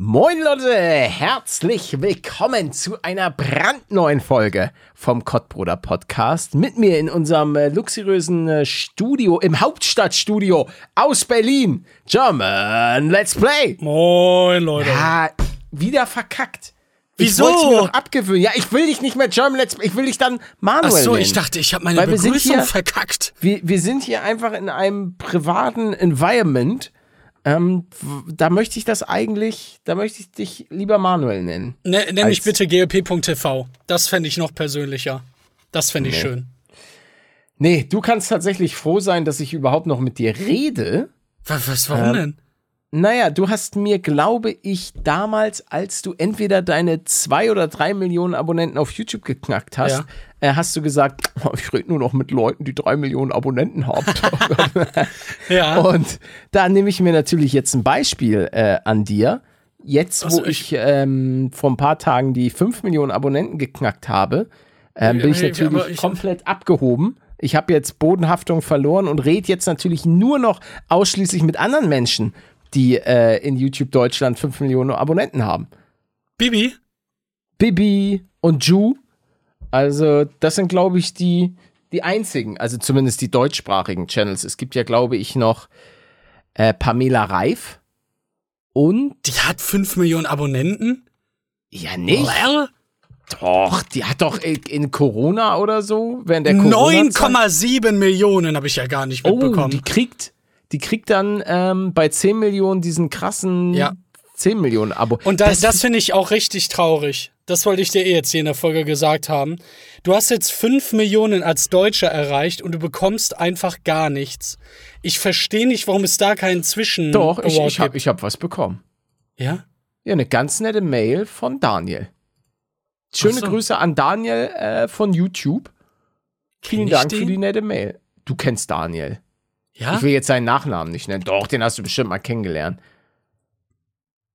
Moin Leute, herzlich willkommen zu einer brandneuen Folge vom Kottbruder Podcast. Mit mir in unserem äh, luxuriösen äh, Studio, im Hauptstadtstudio aus Berlin. German, let's play. Moin Leute. Ja, wieder verkackt. Wieso? Ich wollte mir noch abgewöhnen. Ja, ich will dich nicht mehr German Let's Play, ich will dich dann Manuel Ach so, nennen. ich dachte, ich habe meine Weil Begrüßung hier- verkackt. wir, wir sind hier einfach in einem privaten Environment. Ähm, da möchte ich das eigentlich, da möchte ich dich lieber Manuel nennen. Ne, nenn mich bitte glp.tv. Das fände ich noch persönlicher. Das fände ich Nee. schön. Nee, du kannst tatsächlich froh sein, dass ich überhaupt noch mit dir rede. Was, was warum Ähm, denn? Naja, du hast mir, glaube ich, damals, als du entweder deine zwei oder drei Millionen Abonnenten auf YouTube geknackt hast, äh, hast du gesagt, "Oh, ich rede nur noch mit Leuten, die drei Millionen Abonnenten haben. Ja. Und da nehme ich mir natürlich jetzt ein Beispiel äh, an dir. Jetzt, Also wo ich, ähm, vor ein paar Tagen die 5 Millionen Abonnenten geknackt habe, ähm, bin ich natürlich ich- komplett abgehoben. Ich habe jetzt Bodenhaftung verloren und rede jetzt natürlich nur noch ausschließlich mit anderen Menschen, die äh, in YouTube Deutschland 5 Millionen Abonnenten haben. Bibi? Bibi und Ju. Also, das sind, glaube ich, die, die einzigen, also zumindest die deutschsprachigen Channels. Es gibt ja, glaube ich, noch äh, Pamela Reif und Die hat 5 Millionen Abonnenten? ja nicht. Lel? Doch, die hat doch in- Corona oder so, während der Corona 9,7 Millionen habe ich ja gar nicht Oh, mitbekommen. die kriegt, die kriegt dann ähm, bei 10 Millionen diesen krassen Ja. 10 Millionen Abo. Und das, das finde ich auch richtig traurig. Das wollte ich dir eh jetzt hier in der Folge gesagt haben. Du hast jetzt 5 Millionen als Deutscher erreicht und du bekommst einfach gar nichts. Ich verstehe nicht, warum es da keinen Zwischen Doch, ich, ich habe hab was bekommen. Ja? Ja, eine ganz nette Mail von Daniel. Schöne so. Grüße an Daniel äh, von YouTube. Vielen ich Dank für die nette Mail. Du kennst Daniel. Ja? Ich will jetzt seinen Nachnamen nicht nennen. Doch, den hast du bestimmt mal kennengelernt.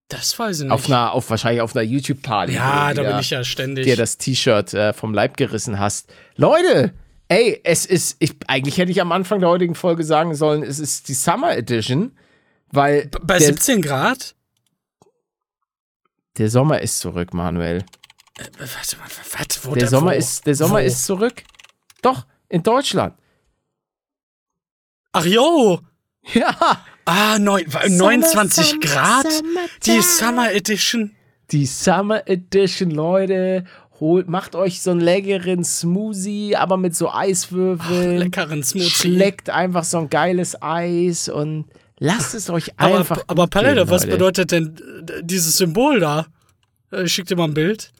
Das weiß ich nicht. Auf einer, auf, wahrscheinlich auf einer YouTube-Party. ja, da bin ich ja ständig. dir das T-Shirt äh, vom Leib gerissen hast. Leute, ey, es ist, ich, eigentlich hätte ich am Anfang der heutigen Folge sagen sollen, es ist die Summer Edition, weil Bei der, 17 Grad? der Sommer ist zurück, Manuel. Äh, Warte mal, was? Wo Der da- Sommer wo? ist, der Sommer Wo? ist zurück. Doch, in Deutschland. Ach jo! Ja, Ah, neun, 29 Grad? Die Summer Edition? die Summer Edition, Leute. Holt, macht euch so einen leckeren Smoothie, aber mit so Eiswürfeln. Leckeren Smoothie. Schleckt einfach so ein geiles Eis und lasst es euch aber, einfach. aber gut Palette, was bedeutet denn äh, dieses Symbol da? Äh, Ich schick dir mal ein Bild.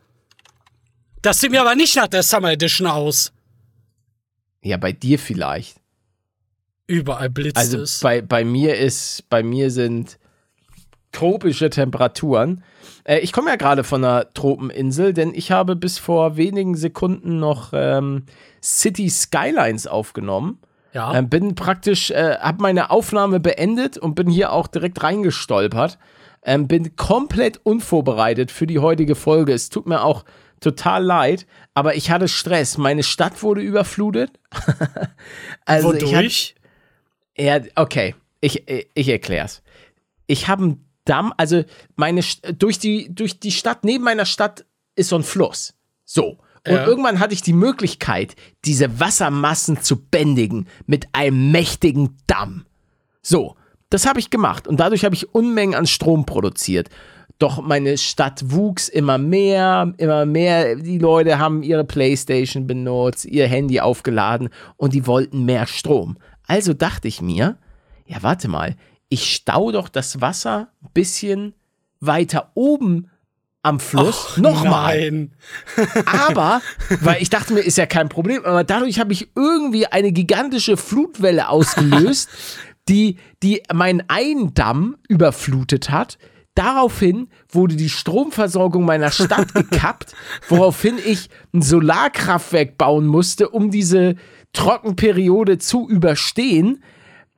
Das sieht mir aber nicht nach der Summer Edition aus. Ja, bei dir vielleicht. Überall blitzt Also es. bei, bei mir ist, bei mir sind tropische Temperaturen. Äh, ich komme ja gerade von einer Tropeninsel, denn ich habe bis vor wenigen Sekunden noch ähm, City Skylines aufgenommen. ja. Ähm, bin praktisch, äh, habe meine Aufnahme beendet und bin hier auch direkt reingestolpert. Ähm, bin komplett unvorbereitet für die heutige Folge. Es tut mir auch total leid, aber ich hatte Stress. Meine Stadt wurde überflutet. also Wodurch? Ja, okay, ich, ich erklär's. Ich habe einen Damm, also meine durch die durch die Stadt neben meiner Stadt ist so ein Fluss. So. Und Ja. irgendwann hatte ich die Möglichkeit, diese Wassermassen zu bändigen mit einem mächtigen Damm. So, das habe ich gemacht und dadurch habe ich Unmengen an Strom produziert. Doch meine Stadt wuchs immer mehr, immer mehr. Die Leute haben ihre Playstation benutzt, ihr Handy aufgeladen und die wollten mehr Strom. Also dachte ich mir, ja, warte mal, ich stau doch das Wasser ein bisschen weiter oben am Fluss. Nochmal. Aber, weil ich dachte mir, ist ja kein Problem, aber dadurch habe ich irgendwie eine gigantische Flutwelle ausgelöst, die, die meinen einen Damm überflutet hat, Daraufhin wurde die Stromversorgung meiner Stadt gekappt, woraufhin ich ein Solarkraftwerk bauen musste, um diese Trockenperiode zu überstehen.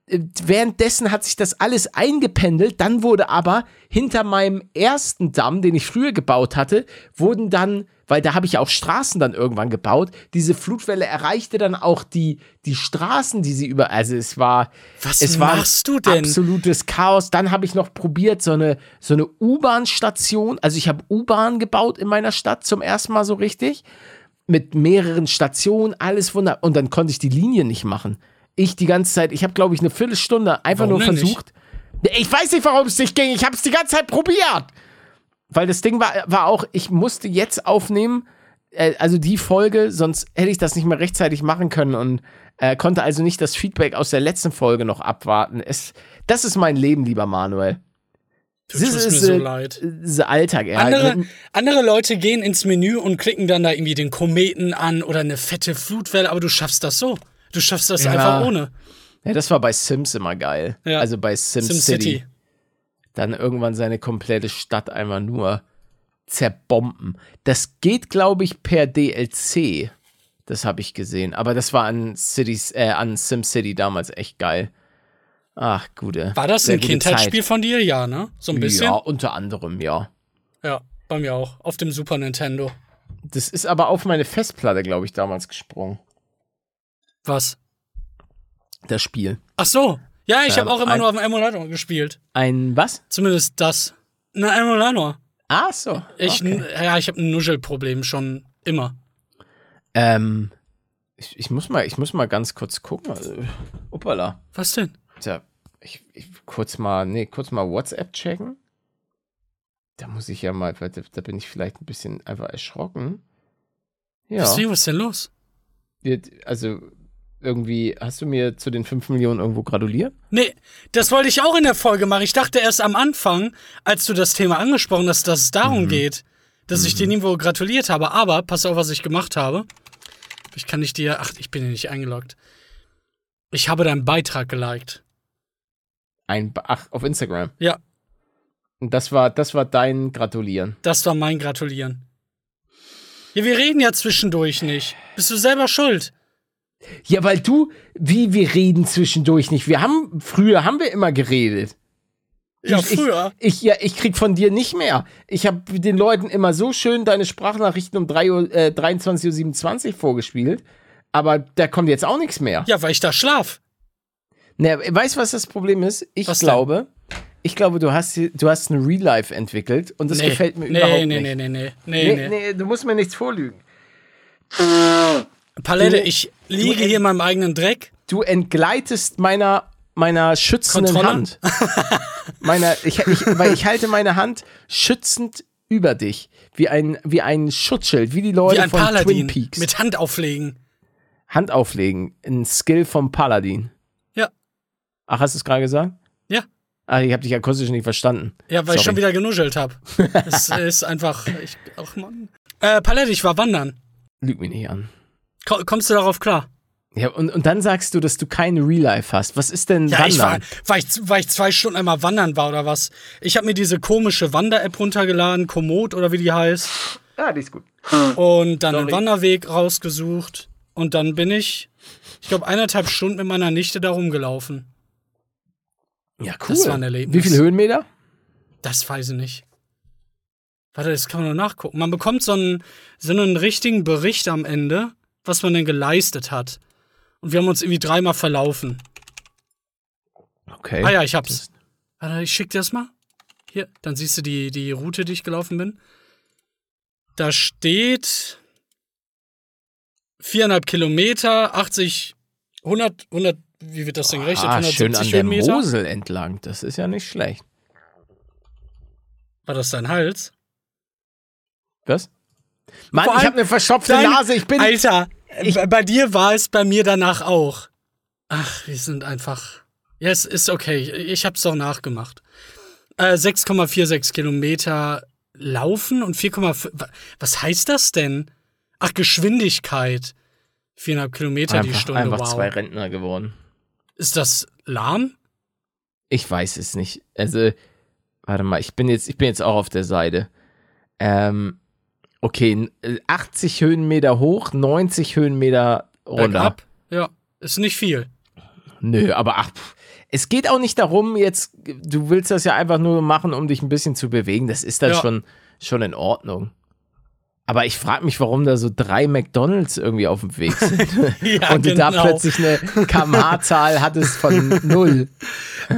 Äh, Währenddessen hat sich das alles eingependelt. Dann wurde aber hinter meinem ersten Damm, den ich früher gebaut hatte, wurden dann, weil da habe ich auch Straßen dann irgendwann gebaut, diese Flutwelle erreichte dann auch die, die Straßen, die sie über. Also es war. Was es war machst du denn? Absolutes Chaos. Dann habe ich noch probiert, so eine, so eine U-Bahn-Station. Also ich habe U-Bahn gebaut in meiner Stadt zum ersten Mal so richtig. Mit mehreren Stationen, alles wunderbar. Und dann konnte ich die Linie nicht machen. Ich die ganze Zeit, ich habe glaube ich eine Viertelstunde einfach Warum nur versucht. Ich weiß nicht, warum es nicht ging. Ich habe es die ganze Zeit probiert. Weil das Ding war, war auch, ich musste jetzt aufnehmen, äh, also die Folge, sonst hätte ich das nicht mehr rechtzeitig machen können und äh, konnte also nicht das Feedback aus der letzten Folge noch abwarten. Es, das ist mein Leben, lieber Manuel. Du tust mir so leid. Das Alltag, ja. Andere, andere Leute gehen ins Menü und klicken dann da irgendwie den Kometen an oder eine fette Flutwelle, aber du schaffst das so. Du schaffst das Ja. einfach ohne. Ja, das war bei Sims immer geil. Ja. Also bei Sims SimCity. City. Dann irgendwann seine komplette Stadt einfach nur zerbomben. Das geht, glaube ich, per DLC. Das habe ich gesehen. Aber das war an Cities, äh, an SimCity damals echt geil. Ach, gute. War das ein Kindheitsspiel von dir? Ja, ne? So ein bisschen? Ja, unter anderem, ja. Ja, bei mir auch. Auf dem Super Nintendo. Das ist aber auf meine Festplatte, glaube ich, damals gesprungen. Was? Das Spiel. Ach so. Ja, ich Ähm, habe auch immer nur auf dem Emulator gespielt. Ein was? Zumindest das. Na, Emulator. Ah, so. Ich, okay. Ja, ich habe ein Nuschelproblem schon immer. Ähm, ich, ich, muss mal, ich muss mal ganz kurz gucken. Uppala. Was denn? Tja, ich, ich kurz mal, nee, kurz mal WhatsApp checken. Da muss ich ja mal, weil da, da bin ich vielleicht ein bisschen einfach erschrocken. Ja, Deswegen, was ist denn los? also irgendwie, hast du mir zu den 5 Millionen irgendwo gratuliert? Nee, das wollte ich auch in der Folge machen. Ich dachte erst am Anfang, als du das Thema angesprochen hast, dass es darum Mhm. geht, dass ich dir irgendwo gratuliert habe. Aber, pass auf, was ich gemacht habe. Ich kann nicht dir, ach, ich bin hier nicht eingeloggt. Ich habe deinen Beitrag geliked. Ein, ach, auf Instagram. Ja, Und das war, das war dein Gratulieren. das war mein Gratulieren. Ja, wir reden ja zwischendurch nicht. Bist du selber schuld? Ja, weil du, wie wir reden zwischendurch nicht. Wir haben, früher haben wir immer geredet. Ja, Ich- früher. Ich, ja, ich krieg von dir nicht mehr. Ich habe den Leuten immer so schön deine Sprachnachrichten um 3 Uhr, äh, 23.27 Uhr vorgespielt. Aber da kommt jetzt auch nichts mehr. Ja, weil ich da schlaf. Ne, weißt du, was das Problem ist? Ich Was denn? glaube, ich glaube, du hast, du hast ein Real Life entwickelt und das nee. gefällt mir nee, überhaupt nee, nicht. Nee, nee, nee, Nee, nee, nee. du musst mir nichts vorlügen. Palette, Du- ich liege hier in meinem eigenen Dreck. Du entgleitest meiner, meiner schützenden Kontrolle? Hand. meiner, ich, ich, weil ich halte meine Hand schützend über dich. Wie ein, wie ein Schutzschild, wie die Leute Wie ein von Paladin. Twin Peaks. Mit Hand auflegen. Hand auflegen. Ein Skill vom Paladin. Ach, hast du es gerade gesagt? Ja. Ach, ich habe dich akustisch nicht verstanden. Ja, weil ich Sorry. schon wieder genuschelt habe. Es ist einfach. Ich, ach Mann. Äh, Palette, ich war wandern. Lüg mich nicht an. Ko- Kommst du darauf klar? Ja, und, und dann sagst du, dass du kein Real Life hast. Was ist denn Ja, ich war, Wandern? weil, ich, weil ich zwei Stunden einmal wandern war oder was. Ich habe mir diese komische Wander-App runtergeladen, Komoot oder wie die heißt. Ja, die ist gut. Und dann einen Sorry. Wanderweg rausgesucht. Und dann bin ich, ich glaube, eineinhalb Stunden mit meiner Nichte da rumgelaufen. Ja, cool. Das war ein Erlebnis. Wie viele Höhenmeter? Das weiß ich nicht. Warte, das kann man nur nachgucken. Man bekommt so einen, so einen richtigen Bericht am Ende, was man denn geleistet hat. Und wir haben uns irgendwie dreimal verlaufen. Okay. Ah ja, ich hab's. Warte, ich schick dir das mal. Hier, dann siehst du die, die Route, die ich gelaufen bin. Da steht 400 Kilometer, 80, 100, 100, wie wird das denn gerechnet? Ah, schön an der Höhenmeter? Mosel entlang. Das ist ja nicht schlecht. War das dein Hals? Was? Mann, ich habe eine verstopfte Dein- Nase. Ich bin. Alter, bei- bei dir war es bei mir danach auch. Ach, wir sind einfach. Ja, es ist okay. Ich hab's doch nachgemacht. Äh, 6,46 Kilometer laufen und 4,5. wa- Was heißt das denn? Ach, Geschwindigkeit. 4,5 Kilometer die einfach, Stunde. einfach wow. zwei Rentner geworden. Ist das lahm? Ich weiß es nicht. Also, Warte mal, ich bin jetzt, ich bin jetzt auch auf der Seite. Ähm, okay, 80 Höhenmeter hoch, 90 Höhenmeter runter. Bergab? Ja, ist nicht viel. Nö, aber ach, es geht auch nicht darum, jetzt, du willst das ja einfach nur machen, um dich ein bisschen zu bewegen. Das ist dann ja. schon, schon in Ordnung. Aber ich frage mich, warum da so drei McDonalds irgendwie auf dem Weg sind. ja, und du genau. da plötzlich eine KMA-Zahl hattest von null.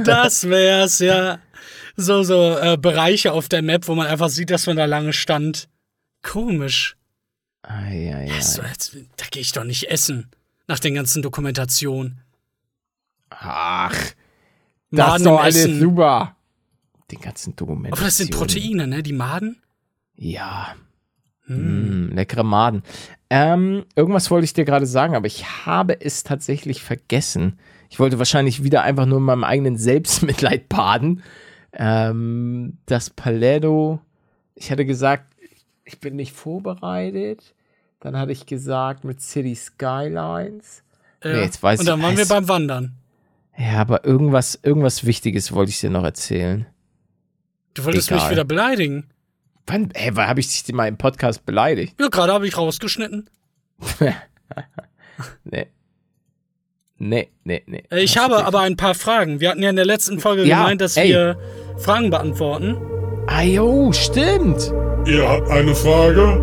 das wär's, ja. So, so äh, Bereiche auf der Map, wo man einfach sieht, dass man da lange stand. Komisch. Ei, ei, ei. Also, jetzt, da gehe ich doch nicht essen. Nach den ganzen Dokumentationen. Ach, das Maden ist doch alles essen. super. Den ganzen Dokumentationen. Aber das sind Proteine, ne? Die Maden? Ja. Mm, leckere Maden. Ähm, irgendwas wollte ich dir gerade sagen, aber ich habe es tatsächlich vergessen. Ich wollte wahrscheinlich wieder einfach nur in meinem eigenen Selbstmitleid baden. Ähm, das Paletto, ich hatte gesagt, ich bin nicht vorbereitet. Dann hatte ich gesagt mit City Skylines. Ja. Nee, jetzt weiß Und dann waren wir beim Wandern. Ja, aber irgendwas, irgendwas Wichtiges wollte ich dir noch erzählen. Du wolltest Egal. mich wieder beleidigen. Wann, hä, wann habe ich dich mal im Podcast beleidigt? Ja, gerade habe ich rausgeschnitten. nee. Nee, nee, nee. Äh, ich habe aber ein paar Fragen. Wir hatten ja in der letzten Folge ja, gemeint, dass ey. wir Fragen beantworten. Ah, jo, stimmt. Ihr habt eine Frage?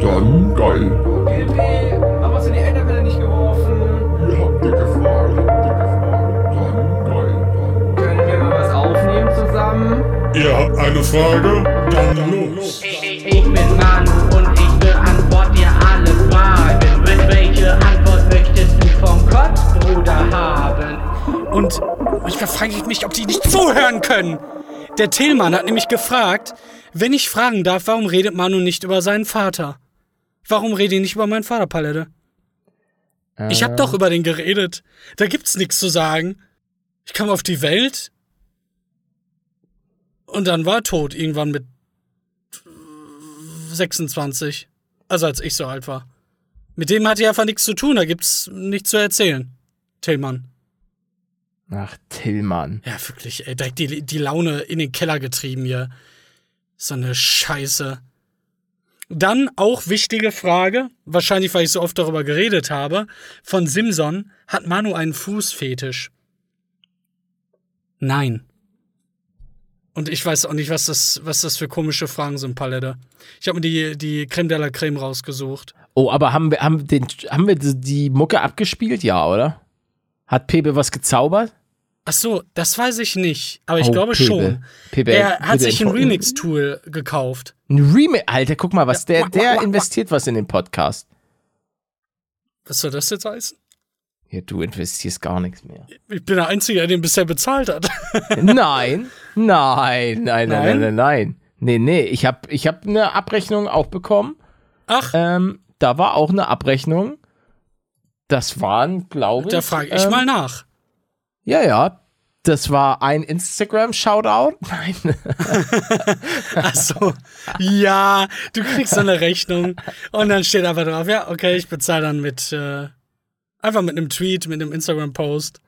Dann geil. Ihr habt eine Frage? Dann los. Ich, bin Manu und ich beantworte dir alle Fragen. Welche Antwort möchtest du vom Kotzbruder haben? Und manchmal frage ich mich, ob die nicht zuhören können. Der Tillmann hat nämlich gefragt, wenn ich fragen darf, warum redet Manu nicht über seinen Vater? Warum rede ich nicht über meinen Vater, Palette? Äh. Ich hab doch über den geredet. Da gibt's nichts zu sagen. Ich kam auf die Welt und dann war er tot, irgendwann mit 26. Also als ich so alt war. Mit dem hatte ich einfach nichts zu tun, da gibt's nichts zu erzählen. Tillmann. Ach, Tillmann. Ja, wirklich, ey, direkt die, die Laune in den Keller getrieben hier. So eine Scheiße. Dann auch wichtige Frage, wahrscheinlich weil ich so oft darüber geredet habe, von Simson, hat Manu einen Fußfetisch? Nein. Und ich weiß auch nicht, was das, was das für komische Fragen sind, Palette. Ich habe mir die, die Creme de la Creme rausgesucht. Oh, aber haben wir, haben, den, haben wir die Mucke abgespielt? Ja, oder? Hat Pepe was gezaubert? Ach so, das weiß ich nicht, aber ich oh, glaube Pepe. schon. Pepe, er hat sich ein Remix-Tool gekauft. Ein Remix? Alter, guck mal, was der, der investiert was in den Podcast. Was soll das jetzt heißen? Ja, du investierst gar nichts mehr. Ich bin der Einzige, der den bisher bezahlt hat. nein, nein, nein, nein, nein, nein, nein. Nee, nee, ich habe ich hab eine Abrechnung auch bekommen. Ach. Ähm, da war auch eine Abrechnung. Das waren, glaube ich. Da frage ich ähm, mal nach. Ja, ja. Das war ein Instagram-Shoutout. Nein. Achso. Ja, du kriegst so eine Rechnung und dann steht einfach drauf, ja, okay, ich bezahle dann mit, äh, einfach mit einem Tweet, mit einem Instagram-Post.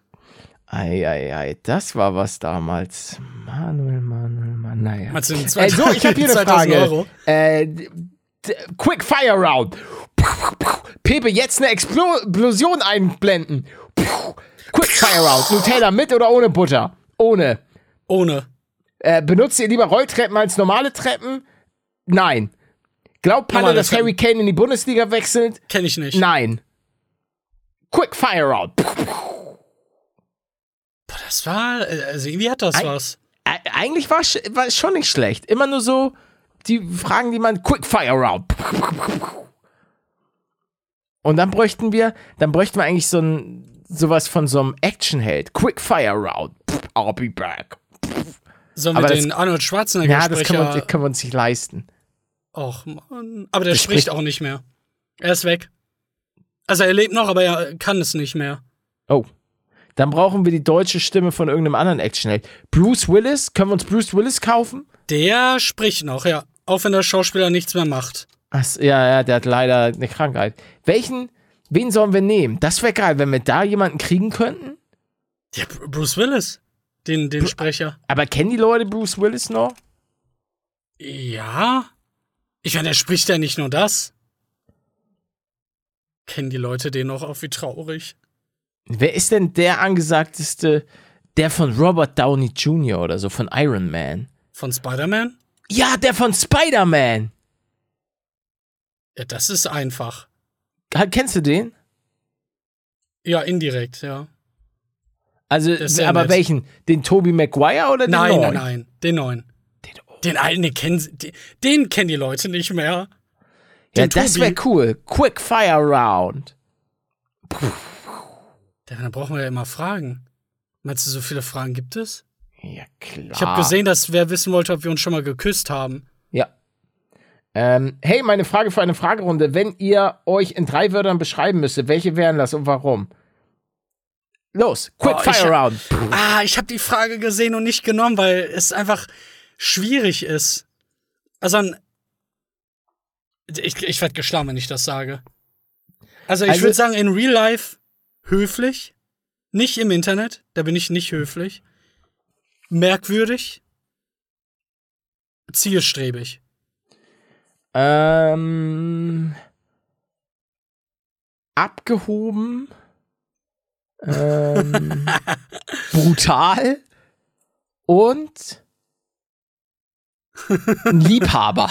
Eieiei, das war was damals. Manuel, Manuel, Manuel, naja. Also äh, so, ich habe hier eine Frage. Äh, Quick Fire Round. Pepe, jetzt eine Explosion einblenden. Quickfire Round. Nutella mit oder ohne Butter? Ohne. Ohne. Äh, benutzt ihr lieber Rolltreppen als normale Treppen? Nein. Glaubt Palle, dass Harry Kane in die Bundesliga wechselt? Kenn ich nicht. Nein. Quickfire Round. Boah, das war, also irgendwie hat das Eig was. Eigentlich war es schon nicht schlecht. Immer nur so die Fragen, die man Quickfire Round. Und dann bräuchten wir, dann bräuchten wir eigentlich so ein sowas von so einem Actionheld. Quickfire Round. I'll be back. Sollen wir den Arnold Schwarzenegger Ja, das können wir, können wir uns nicht leisten. Och, Mann. Aber der, der spricht, spricht auch nicht mehr. Er ist weg. Also er lebt noch, aber er kann es nicht mehr. Oh. Dann brauchen wir die deutsche Stimme von irgendeinem anderen Actionheld. Bruce Willis? Können wir uns Bruce Willis kaufen? Der spricht noch, ja. Auch wenn der Schauspieler nichts mehr macht. Ach, ja, ja, der hat leider eine Krankheit. Welchen Wen sollen wir nehmen? Das wäre geil, wenn wir da jemanden kriegen könnten. Ja, Bruce Willis. den, den Sprecher. Aber kennen die Leute Bruce Willis noch? Ja. Ich meine, er spricht ja nicht nur das. Kennen die Leute den noch auf wie traurig? Wer ist denn der angesagteste, der von Robert Downey Jr. oder so, von Iron Man? Von Spider-Man? Ja, der von Spider-Man. Ja, das ist einfach. Kennst du den? Ja, indirekt, ja. Also, aber nett. welchen? Den Tobey Maguire oder den Nein, neuen? nein, nein. Den neuen. Den, Den alten, den kennen, den, den kennen die Leute nicht mehr. Ja, Den das Tobi- wäre cool. Quick Fire Round. Ja, dann brauchen wir ja immer Fragen. Meinst du, so viele Fragen gibt es? Ja, klar. Ich habe gesehen, dass wer wissen wollte, ob wir uns schon mal geküsst haben. Ja. Ähm, hey, meine Frage für eine Fragerunde. Wenn ihr euch in drei Wörtern beschreiben müsstet, welche wären das und warum? Los, Quick Oh, Fire Round. Ah, ich habe die Frage gesehen und nicht genommen, weil es einfach schwierig ist. Also ein ich, ich werde geschlagen, wenn ich das sage. Also ich Also- würde sagen, in Real Life höflich, nicht im Internet, da bin ich nicht höflich. Merkwürdig, zielstrebig. Ähm, abgehoben. Ähm, brutal. Und ein Liebhaber.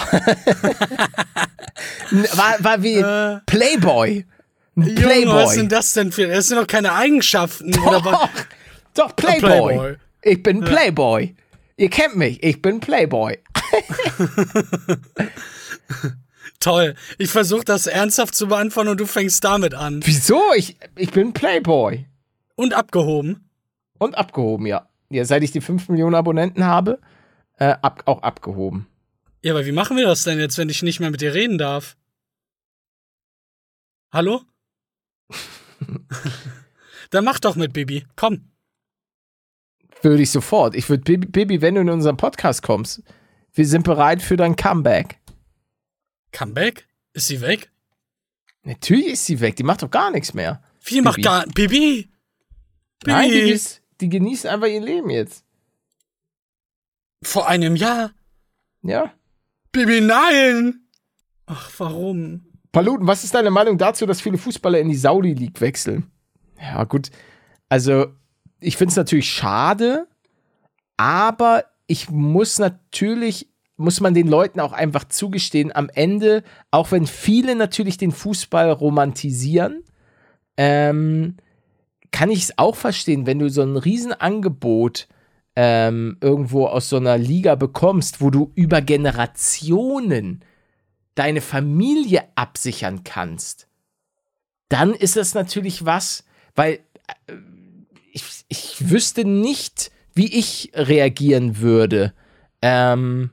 war, war wie Äh, Playboy. Ein Junge, was Playboy. sind das denn für? Das sind doch keine Eigenschaften. Was? Doch, doch, Playboy. Playboy. Ich bin Playboy. Ihr kennt mich, ich bin Playboy. Toll. Ich versuche das ernsthaft zu beantworten und du fängst damit an. Wieso? Ich, ich bin Playboy. Und abgehoben. Und abgehoben, ja. ja seit ich die 5 Millionen Abonnenten habe, äh, ab, auch abgehoben. Ja, aber wie machen wir das denn jetzt, wenn ich nicht mehr mit dir reden darf? Hallo? Dann mach doch mit Bibi. Komm. Würde ich sofort. Ich würde, Baby, Baby, wenn du in unseren Podcast kommst, wir sind bereit für dein Comeback. Comeback? Ist sie weg? Natürlich ist sie weg, die macht doch gar nichts mehr. Wie macht Bibi. gar. Bibi! Nein, die, Bibi! ist, die genießt einfach ihr Leben jetzt. Vor einem Jahr? Ja. Bibi, nein! Ach, warum? Paluten, was ist deine Meinung dazu, dass viele Fußballer in die Saudi League wechseln? Ja, gut. Also, ich finde es natürlich schade, aber ich muss natürlich, muss man den Leuten auch einfach zugestehen, am Ende, auch wenn viele natürlich den Fußball romantisieren, ähm, kann ich es auch verstehen, wenn du so ein Riesenangebot ähm, irgendwo aus so einer Liga bekommst, wo du über Generationen deine Familie absichern kannst, dann ist das natürlich was, weil äh, ich, ich wüsste nicht, wie ich reagieren würde. Ähm,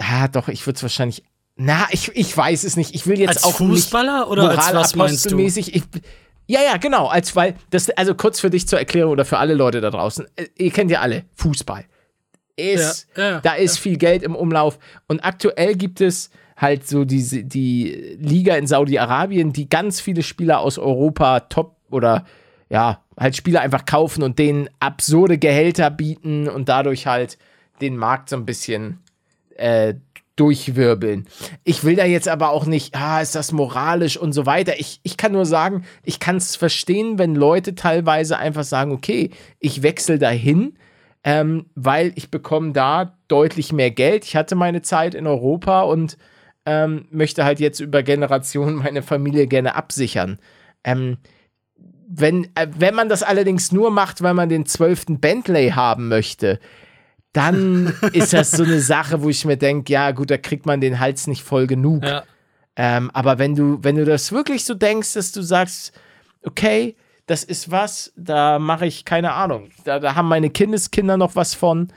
ja, doch, ich würde es wahrscheinlich. Na, ich, ich weiß es nicht. Ich will jetzt Als auch Fußballer nicht oder als was meinst du? Ich, ja, ja, genau. Als weil das also kurz für dich zur Erklärung oder für alle Leute da draußen. Äh, Ihr kennt ja alle Fußball. Ist, Ja, ja, da ist viel Geld im Umlauf und aktuell gibt es halt so diese die Liga in Saudi-Arabien, die ganz viele Spieler aus Europa top oder ja, halt Spieler einfach kaufen und denen absurde Gehälter bieten und dadurch halt den Markt so ein bisschen äh, durchwirbeln. Ich will da jetzt aber auch nicht, ah, ist das moralisch und so weiter. Ich, ich kann nur sagen, ich kann es verstehen, wenn Leute teilweise einfach sagen, okay, ich wechsle dahin, ähm, weil ich bekomme da deutlich mehr Geld. Ich hatte meine Zeit in Europa und ähm, möchte halt jetzt über Generationen meine Familie gerne absichern. Ähm, wenn, äh, wenn man das allerdings nur macht, weil man den zwölften Bentley haben möchte, dann ist das so eine Sache, wo ich mir denke, ja gut, da kriegt man den Hals nicht voll genug. Ja. Ähm, aber wenn du, wenn du das wirklich so denkst, dass du sagst, okay, das ist was, da mache ich keine Ahnung, da, da haben meine Kindeskinder noch was von,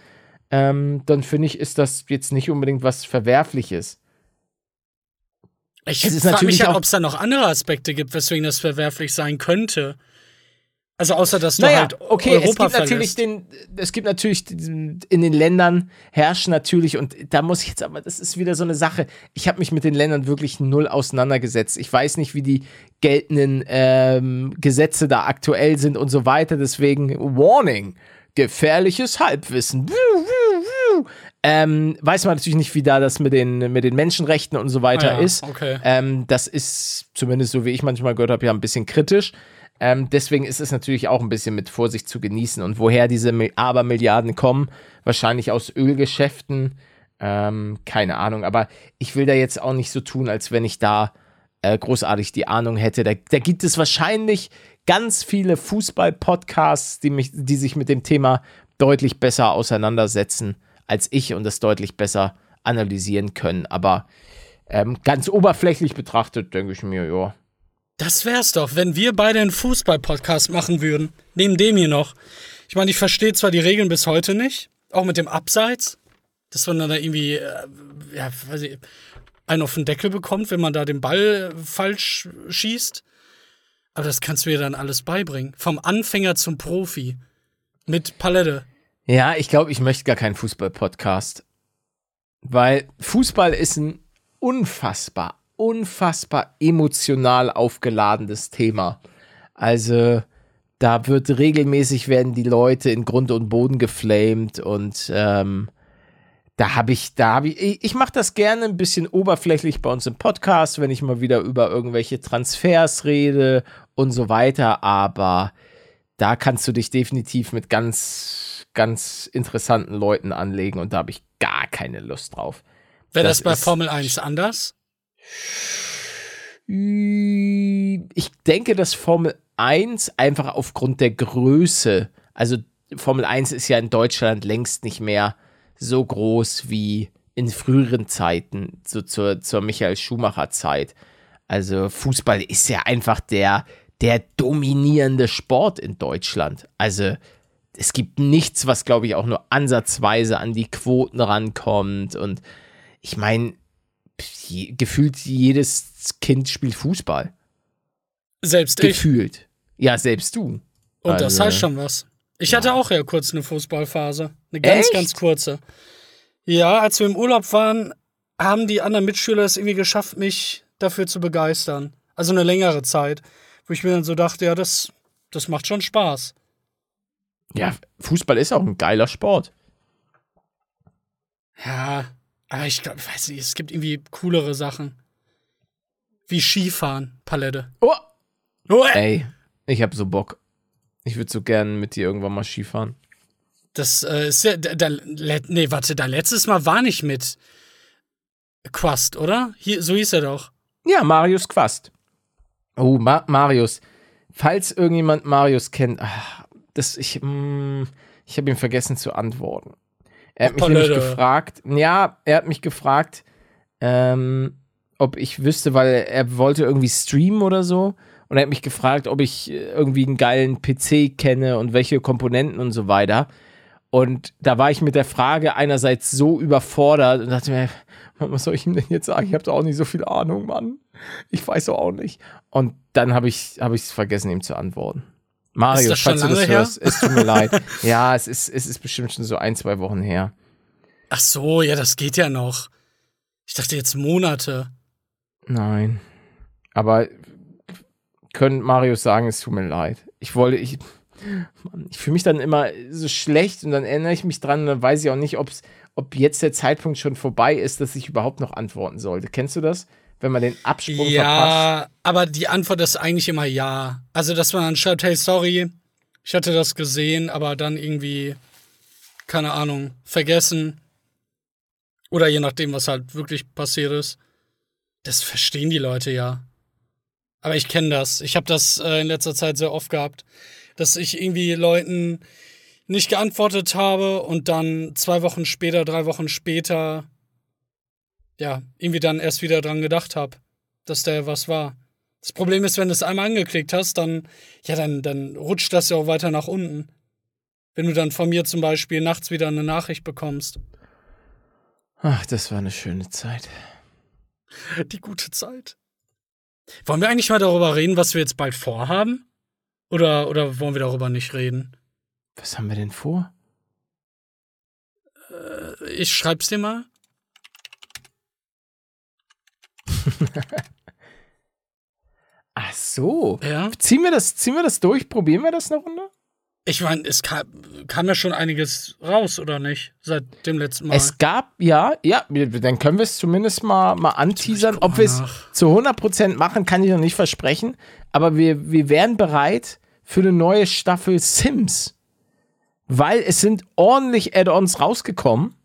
ähm, dann finde ich, ist das jetzt nicht unbedingt was Verwerfliches. Ich frage mich auch- ob es da noch andere Aspekte gibt, weswegen das verwerflich sein könnte. Also außer, dass du Naja, halt okay, es Europa gibt natürlich den, es gibt natürlich in den Ländern herrschen natürlich und da muss ich jetzt aber, das ist wieder so eine Sache. Ich habe mich mit den Ländern wirklich null auseinandergesetzt. Ich weiß nicht, wie die geltenden ähm, Gesetze da aktuell sind und so weiter. Deswegen Warning. gefährliches Halbwissen. Ähm, weiß man natürlich nicht, wie da das mit den, mit den Menschenrechten und so weiter Ah ja, ist. okay. Ähm, das ist zumindest so, wie ich manchmal gehört habe, ja ein bisschen kritisch. Ähm, deswegen ist es natürlich auch ein bisschen mit Vorsicht zu genießen. Und woher diese Mil- Abermilliarden kommen, wahrscheinlich aus Ölgeschäften, ähm, keine Ahnung. Aber ich will da jetzt auch nicht so tun, als wenn ich da äh, großartig die Ahnung hätte. Da, da gibt es wahrscheinlich ganz viele Fußball-Podcasts, die, die sich mit dem Thema deutlich besser auseinandersetzen als ich und das deutlich besser analysieren können. Aber ähm, ganz oberflächlich betrachtet, denke ich mir, ja. Das wär's doch, wenn wir beide einen Fußball-Podcast machen würden. Neben dem hier noch. Ich meine, ich verstehe zwar die Regeln bis heute nicht, auch mit dem Abseits, dass man dann da irgendwie, äh, ja, weiß ich, einen auf den Deckel bekommt, wenn man da den Ball falsch schießt. Aber das kannst du mir dann alles beibringen. Vom Anfänger zum Profi. Mit Palette. Ja, ich glaube, ich möchte gar keinen Fußball-Podcast. Weil Fußball ist ein unfassbar, unfassbar emotional aufgeladenes Thema. Also, da wird regelmäßig werden die Leute in Grund und Boden geflamed und ähm, da habe ich, da habe ich, ich, mache das gerne ein bisschen oberflächlich bei uns im Podcast, wenn ich mal wieder über irgendwelche Transfers rede und so weiter, aber da kannst du dich definitiv mit ganz, ganz interessanten Leuten anlegen und da habe ich gar keine Lust drauf. Wäre das, Das bei Formel 1 anders? Ich denke, dass Formel 1 einfach aufgrund der Größe, also Formel 1 ist ja in Deutschland längst nicht mehr so groß wie in früheren Zeiten, so zur, zur Michael Schumacher Zeit. Also Fußball ist ja einfach der, der dominierende Sport in Deutschland. Also es gibt nichts, was, glaube ich, auch nur ansatzweise an die Quoten rankommt. Und ich meine, je, gefühlt jedes Kind spielt Fußball. Selbst ich. Gefühlt. Ja, selbst du. Und das Also- heißt schon was. Ich hatte auch ja kurz eine Fußballphase. Eine ganz, Echt? ganz kurze. Ja, als wir im Urlaub waren, haben die anderen Mitschüler es irgendwie geschafft, mich dafür zu begeistern. Also eine längere Zeit, wo ich mir dann so dachte, ja, das, das macht schon Spaß. Ja, Fußball ist auch ein geiler Sport. Ja, aber ich glaube, weiß nicht, es gibt irgendwie coolere Sachen. Wie Skifahren, Palette. Oh, Oh, äh, ey, ich hab so Bock. Ich würde so gern mit dir irgendwann mal Skifahren. Das äh, ist ja, da, da, nee, warte, da letztes Mal war nicht mit Quast, oder? Hier, so hieß er doch. Ja, Marius Quast. Oh, Ma Marius. Falls irgendjemand Marius kennt, ach, das, ich, mm, ich habe ihm vergessen zu antworten. Er hat mich nämlich Palette. gefragt, ja, er hat mich gefragt, ähm, ob ich wüsste, weil er wollte irgendwie streamen oder so. Und er hat mich gefragt, ob ich äh, irgendwie einen geilen PC kenne und welche Komponenten und so weiter. Und da war ich mit der Frage einerseits so überfordert und dachte mir, was soll ich ihm denn jetzt sagen? Ich habe doch auch nicht so viel Ahnung, Mann. Ich weiß doch auch nicht. Und dann habe ich es vergessen, ihm zu antworten. Mario, das schon falls du das lange her? hörst, es tut mir leid. Ja, es ist, es ist bestimmt schon so ein, zwei Wochen her. Ach so, ja, das geht ja noch. Ich dachte jetzt Monate. Nein. Aber können Marius sagen, es tut mir leid. Ich wollte, ich, Mann, ich fühle mich dann immer so schlecht und dann erinnere ich mich dran und dann weiß ich auch nicht, ob's, ob jetzt der Zeitpunkt schon vorbei ist, dass ich überhaupt noch antworten sollte. Kennst du das? Wenn man den Absprung verpasst? Ja, aber die Antwort ist eigentlich immer ja. Also, dass man dann schreibt, hey, sorry, ich hatte das gesehen, aber dann irgendwie, keine Ahnung, vergessen. Oder je nachdem, was halt wirklich passiert ist. Das verstehen die Leute ja. Aber ich kenne das. Ich habe das äh, in letzter Zeit sehr oft gehabt, dass ich irgendwie Leuten nicht geantwortet habe und dann zwei Wochen später, drei Wochen später ja, irgendwie dann erst wieder dran gedacht habe, dass da was war. Das Problem ist, wenn du es einmal angeklickt hast, dann, ja, dann, dann rutscht das ja auch weiter nach unten. Wenn du dann von mir zum Beispiel nachts wieder eine Nachricht bekommst. Ach, das war eine schöne Zeit. Die gute Zeit. Wollen wir eigentlich mal darüber reden, was wir jetzt bald vorhaben? Oder, oder wollen wir darüber nicht reden? Was haben wir denn vor? Ich schreib's dir mal. Ach so. Ja. Ziehen wir das, ziehen wir das durch? Probieren wir das eine Runde? Ich meine, es kam, kam ja schon einiges raus, oder nicht? Seit dem letzten Mal. Es gab, ja, ja, dann können wir es zumindest mal, mal anteasern. Ob wir es zu 100% machen, kann ich noch nicht versprechen. Aber wir, wir wären bereit für eine neue Staffel Sims. Weil es sind ordentlich Add-ons rausgekommen.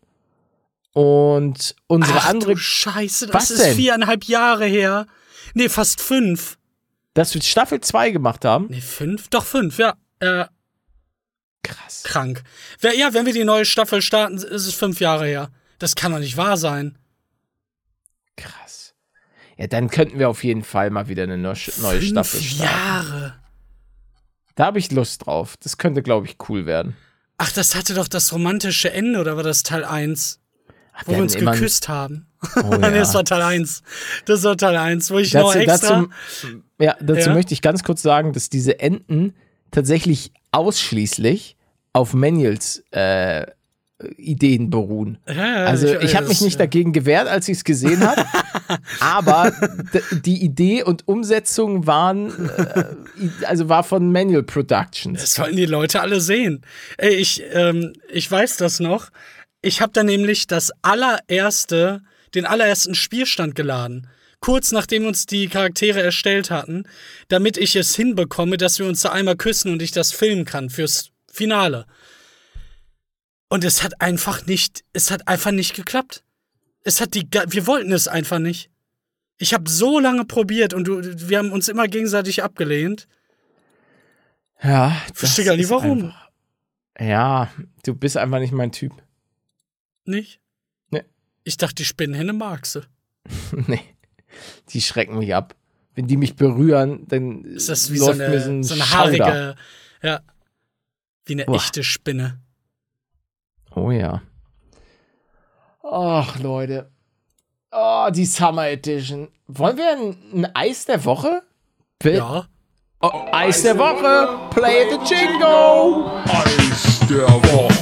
Und unsere Ach, andere, Scheiße, das Was ist denn? viereinhalb Jahre her. Nee, fast fünf. dass wir Staffel 2 gemacht haben. Nee, fünf? Doch, fünf, ja. Äh, Krass. krank. Ja, wenn wir die neue Staffel starten, ist es fünf Jahre her. Das kann doch nicht wahr sein. Krass. Ja, dann könnten wir auf jeden Fall mal wieder eine neue, neue fünf Staffel starten. Jahre. Da habe ich Lust drauf. Das könnte, glaube ich, cool werden. Ach, das hatte doch das romantische Ende, oder war das Teil 1? Wo wir uns geküsst haben. Oh, ja. das war Teil 1. Das war Teil 1, wo ich noch dazu, extra. dazu, ja, dazu Ja? möchte ich ganz kurz sagen, dass diese Enden tatsächlich ausschließlich auf Manuels äh, Ideen beruhren. Ja, Also ich habe mich nicht dagegen gewehrt, als ich es gesehen habe, aber die Idee und Umsetzung waren, äh, also war von Manual Productions. Das sollten die Leute alle sehen. Ey, ich, ähm, ich weiß das noch. Ich habe da nämlich das allererste, den allerersten Spielstand geladen. Kurz nachdem uns die Charaktere erstellt hatten, damit ich es hinbekomme, dass wir uns da einmal küssen und ich das filmen kann fürs Finale. Und es hat einfach nicht, es hat einfach nicht geklappt. Es hat die, wir wollten es einfach nicht. Ich habe so lange probiert und du, wir haben uns immer gegenseitig abgelehnt. Ja, Verstehe gar nicht, warum. Einfach, ja, du bist einfach nicht mein Typ. Nicht? Nee. Ich dachte, die Spinnenhände magst du. nee, die schrecken mich ab. Wenn die mich berühren, dann Ist das wie so läuft eine, mir so ein so eine Schauder. haarige, ja, wie eine Boah. echte Spinne. Oh ja. Ach, Leute. Oh, die Summer Edition. Wollen wir ein, ein Eis der Woche? Bill- Ja. Oh, Eis der Woche. Play the Jingo. Eis der Woche.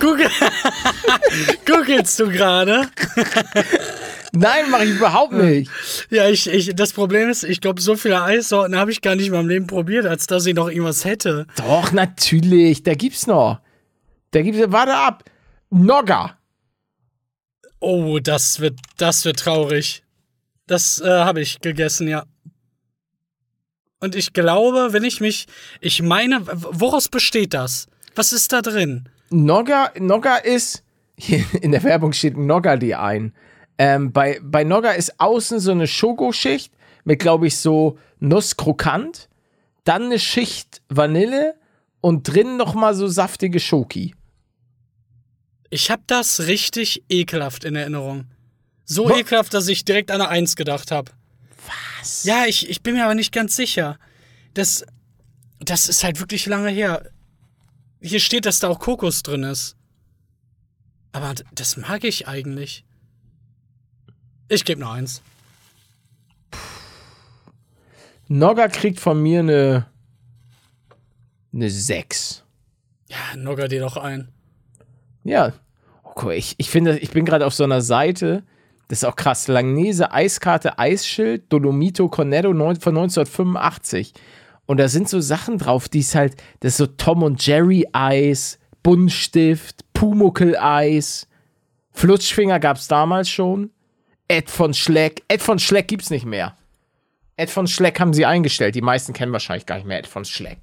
Google. Googelst du gerade? Nein, mache ich überhaupt nicht. Ja, ich, ich, das Problem ist, ich glaube, so viele Eissorten habe ich gar nicht in meinem Leben probiert, als dass ich noch irgendwas hätte. Doch, natürlich. Da gibt's noch. Da gibt's. Warte ab. Nogga. Oh, das wird, das wird traurig. Das äh, habe ich gegessen, ja. Und ich glaube, wenn ich mich, ich meine, woraus besteht das? Was ist da drin? Nogga, Nogga ist. Hier in der Werbung steht Nogga die ein. Ähm, bei, bei Nogga ist außen so eine Schokoschicht mit, glaube ich, so Nusskrokant. Dann eine Schicht Vanille und drin nochmal so saftige Schoki. Ich habe das richtig ekelhaft in Erinnerung. So Wa- ekelhaft, dass ich direkt an eine Eins gedacht habe. Was? Ja, ich, ich bin mir aber nicht ganz sicher. Das, das ist halt wirklich lange her. Hier steht, dass da auch Kokos drin ist. Aber das mag ich eigentlich. Ich gebe nur eins. Nogga kriegt von mir eine. Eine 6. Ja, nogger dir doch ein. Ja. Oh, guck mal, ich, ich finde, ich bin gerade auf so einer Seite, das ist auch krass. Langnese Eiskarte Eisschild, Dolomito Cornetto von 1985. Und da sind so Sachen drauf, die ist halt, das ist so Tom und Jerry Eis, Buntstift, Pumuckel Eis, Flutschfinger gab es damals schon. Ed von Schleck. Ed von Schleck gibt's nicht mehr. Ed von Schleck haben sie eingestellt. Die meisten kennen wahrscheinlich gar nicht mehr Ed von Schleck.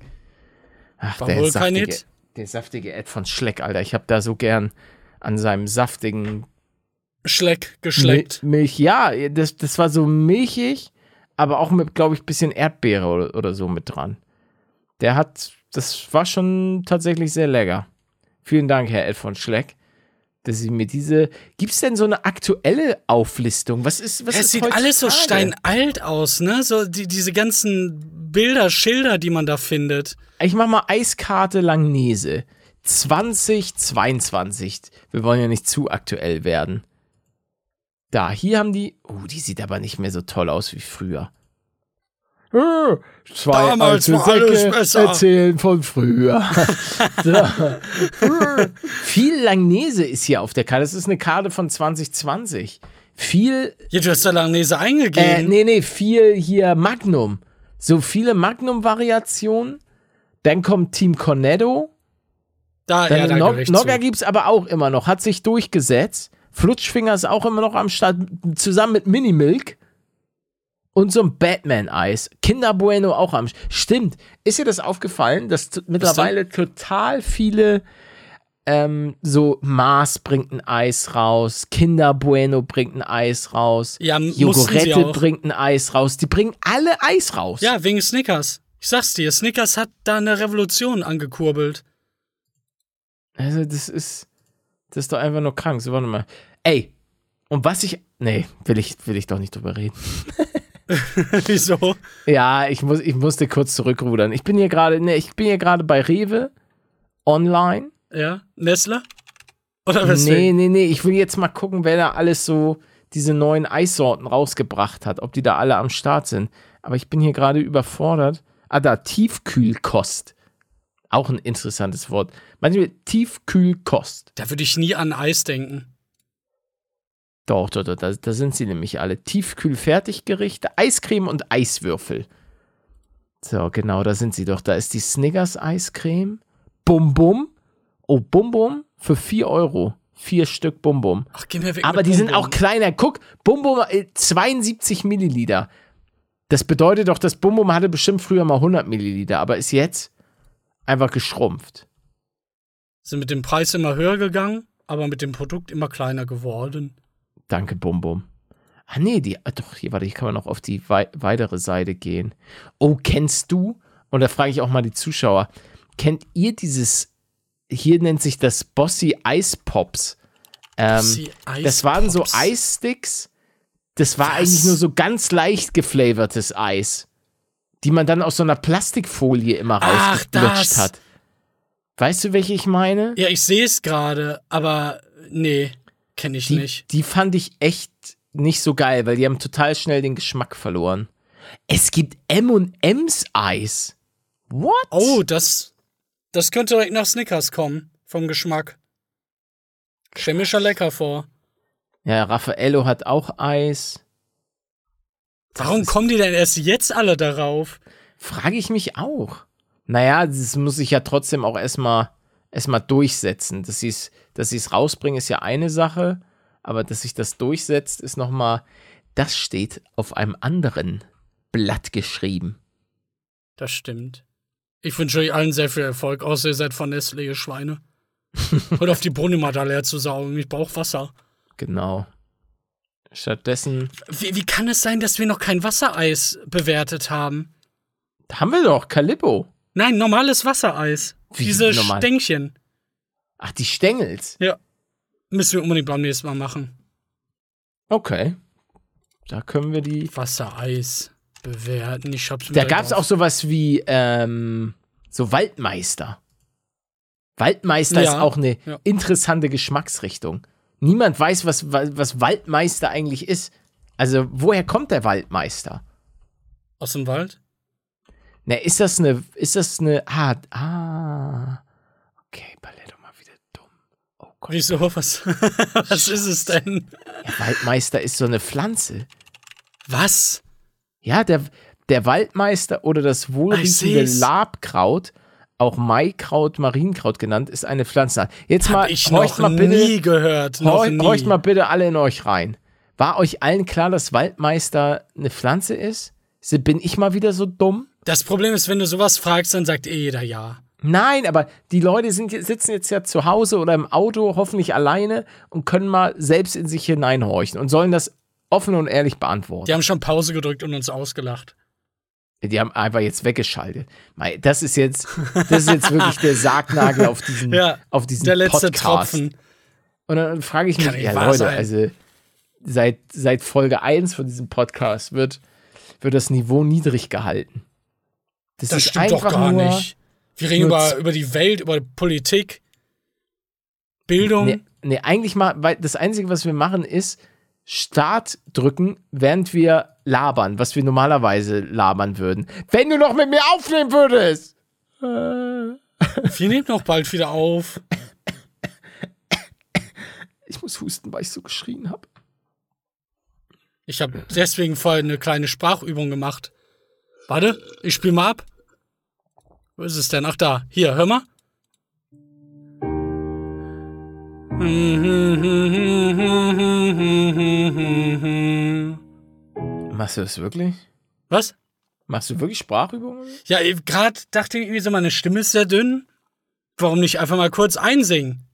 Ach, War der saftige, der saftige Ed von Schleck, Alter. Ich hab da so gern an seinem saftigen Schleck, geschleckt. Mil Milch. Ja, das, das war so milchig, aber auch mit, glaube ich, bisschen Erdbeere oder, oder so mit dran. Der hat, das war schon tatsächlich sehr lecker. Vielen Dank, Herr Ed von Schleck, dass Sie mir diese. Gibt es denn so eine aktuelle Auflistung? Was ist, was Es ist sieht alles so heutzutage? steinalt aus, ne? So die, diese ganzen Bilder, Schilder, die man da findet. Ich mach mal Eiskarte Langnese. 2022. Wir wollen ja nicht zu aktuell werden. Da, hier haben die. Oh, die sieht aber nicht mehr so toll aus wie früher. Äh, Zwei Damals alte war alles Säcke besser. erzählen von früher. Äh, Viel Langnese ist hier auf der Karte. Das ist eine Karte von 2020. Viel, Ja, du hast da Langnese äh, eingegeben. nee, nee, viel hier Magnum. So viele Magnum-Variationen. Dann kommt Team Cornetto. da, Dann ja, Nogger zu. gibt's aber auch immer noch, hat sich durchgesetzt. Flutschfinger ist auch immer noch am Start, zusammen mit Minimilk. Und so ein Batman-Eis. Kinder Bueno auch am Start. Stimmt. Ist dir das aufgefallen, dass mittlerweile total viele ähm, so Mars bringt ein Eis raus, Kinder Bueno bringt ein Eis raus, Ja, Jogurette bringt ein Eis raus. Die bringen alle Eis raus. Ja, wegen Snickers. Ich sag's dir, Snickers hat da eine Revolution angekurbelt. Also, das ist. Das ist doch einfach nur krank. So, warte mal. Ey, und was ich. Nee, will ich, will ich doch nicht drüber reden. Wieso? Ja, ich, muss, ich musste kurz zurückrudern. Ich bin hier gerade. Nee, ich bin hier gerade bei Rewe online. Ja, Nestle? Oder Nee, weswegen? nee, nee. Ich will jetzt mal gucken, wer da alles so diese neuen Eissorten rausgebracht hat. Ob die da alle am Start sind. Aber ich bin hier gerade überfordert. Ah, da, Tiefkühlkost. Auch ein interessantes Wort. Manchmal Tiefkühlkost. Da würde ich nie an Eis denken. Doch, doch, doch, da, da sind sie nämlich alle. Tiefkühl-Fertiggerichte, Eiscreme und Eiswürfel. So, genau, da sind sie doch. Da ist die Snickers Eiscreme. Bum Bum. Oh, Bum Bum für 4 Euro. Vier Stück Bum Bum. Ach, geh mir weg. Aber die sind Bonbon. auch kleiner. Guck, Bum Bum, äh, 72 Milliliter. Das bedeutet doch, das Bum Bum hatte bestimmt früher mal 100 Milliliter, aber ist jetzt einfach geschrumpft. Sind mit dem Preis immer höher gegangen, aber mit dem Produkt immer kleiner geworden. Danke, Bum Bum. Ah, nee, die, ah, doch, hier, warte, hier kann man noch auf die wei weitere Seite gehen. Oh, kennst du? Und da frage ich auch mal die Zuschauer. Kennt ihr dieses, hier nennt sich das Bossy Ice Pops. Ähm, Bossy Ice das waren so. Eissticks. Das war Was? eigentlich nur so ganz leicht geflavortes Eis, die man dann aus so einer Plastikfolie immer rausgelutscht hat. Weißt du, welche ich meine? Ja, ich sehe es gerade, aber nee, kenne ich Die, nicht. die fand ich echt nicht so geil, weil die haben total schnell den Geschmack verloren. Es gibt M&M's Eis. What? Oh, das, das könnte direkt nach Snickers kommen, vom Geschmack. Stell mir schon lecker vor. Ja, Raffaello hat auch Eis. Das Warum kommen die denn erst jetzt alle darauf? Frage ich mich auch. Naja, das muss ich ja trotzdem auch erstmal erstmal durchsetzen. Dass sie es dass sie's rausbringen, ist ja eine Sache, aber dass sich das durchsetzt, ist nochmal, das steht auf einem anderen Blatt geschrieben. Das stimmt. Ich wünsche euch allen sehr viel Erfolg, außer ihr seid von Nestle, ihr Schweine. Hört auf die Brunnen mal da leer zu saugen. Ich brauche Wasser. Genau. Stattdessen Wie, wie kann es sein, dass wir noch kein Wassereis bewertet haben? haben wir doch Calippo. Nein, normales Wassereis. Wie Diese normal? Stängchen. Ach, die Stängels. Ja. Müssen wir unbedingt beim nächsten Mal machen. Okay. Da können wir die. Wassereis bewerten. Ich hab's mir Da direkt gab es auf. auch sowas wie ähm, so Waldmeister. Waldmeister Ja, ist auch eine ja. interessante Geschmacksrichtung. Niemand weiß, was, was Waldmeister eigentlich ist. Also, woher kommt der Waldmeister? Aus dem Wald? Na, ist das eine, ist das eine, ah, ah, okay, Ballet doch mal wieder dumm. Oh Gott, Wieso? Was, was ist es denn? der Waldmeister ist so eine Pflanze. Was? Ja, der, der Waldmeister oder das wohlriechende seh's. Labkraut, auch Maikraut, Marienkraut genannt, ist eine Pflanze. Jetzt Hab mal, ich horcht noch mal bitte, nie gehört. Noch nie. horcht mal bitte alle in euch rein. War euch allen klar, dass Waldmeister eine Pflanze ist? Bin ich mal wieder so dumm? Das Problem ist, wenn du sowas fragst, dann sagt eh jeder ja. Nein, aber die Leute sind, sitzen jetzt ja zu Hause oder im Auto, hoffentlich alleine und können mal selbst in sich hineinhorchen und sollen das offen und ehrlich beantworten. Die haben schon Pause gedrückt und uns ausgelacht. Die haben einfach jetzt weggeschaltet. Das ist jetzt, das ist jetzt wirklich der Sargnagel auf diesen, Ja, auf diesen Der letzte Podcast. Tropfen. Und dann frage ich mich, Kann ja Leute, sein. also seit, seit Folge 1 von diesem Podcast wird, wird das Niveau niedrig gehalten. Das, Das ist stimmt doch gar nicht. Wir reden über, über die Welt, über Politik, Bildung. Nee, nee, eigentlich mal, weil das Einzige, was wir machen, ist Start drücken, während wir labern, was wir normalerweise labern würden. Wenn du noch mit mir aufnehmen würdest! Wir nehmen noch bald wieder auf. Ich muss husten, weil ich so geschrien habe. Ich habe deswegen vorhin eine kleine Sprachübung gemacht. Warte, ich spiel mal ab. Wo ist es denn? Ach da. Hier, hör mal. Machst du das wirklich? Was? Machst du wirklich Sprachübungen? Ja, gerade dachte ich irgendwie so, meine Stimme ist sehr dünn. Warum nicht einfach mal kurz einsingen?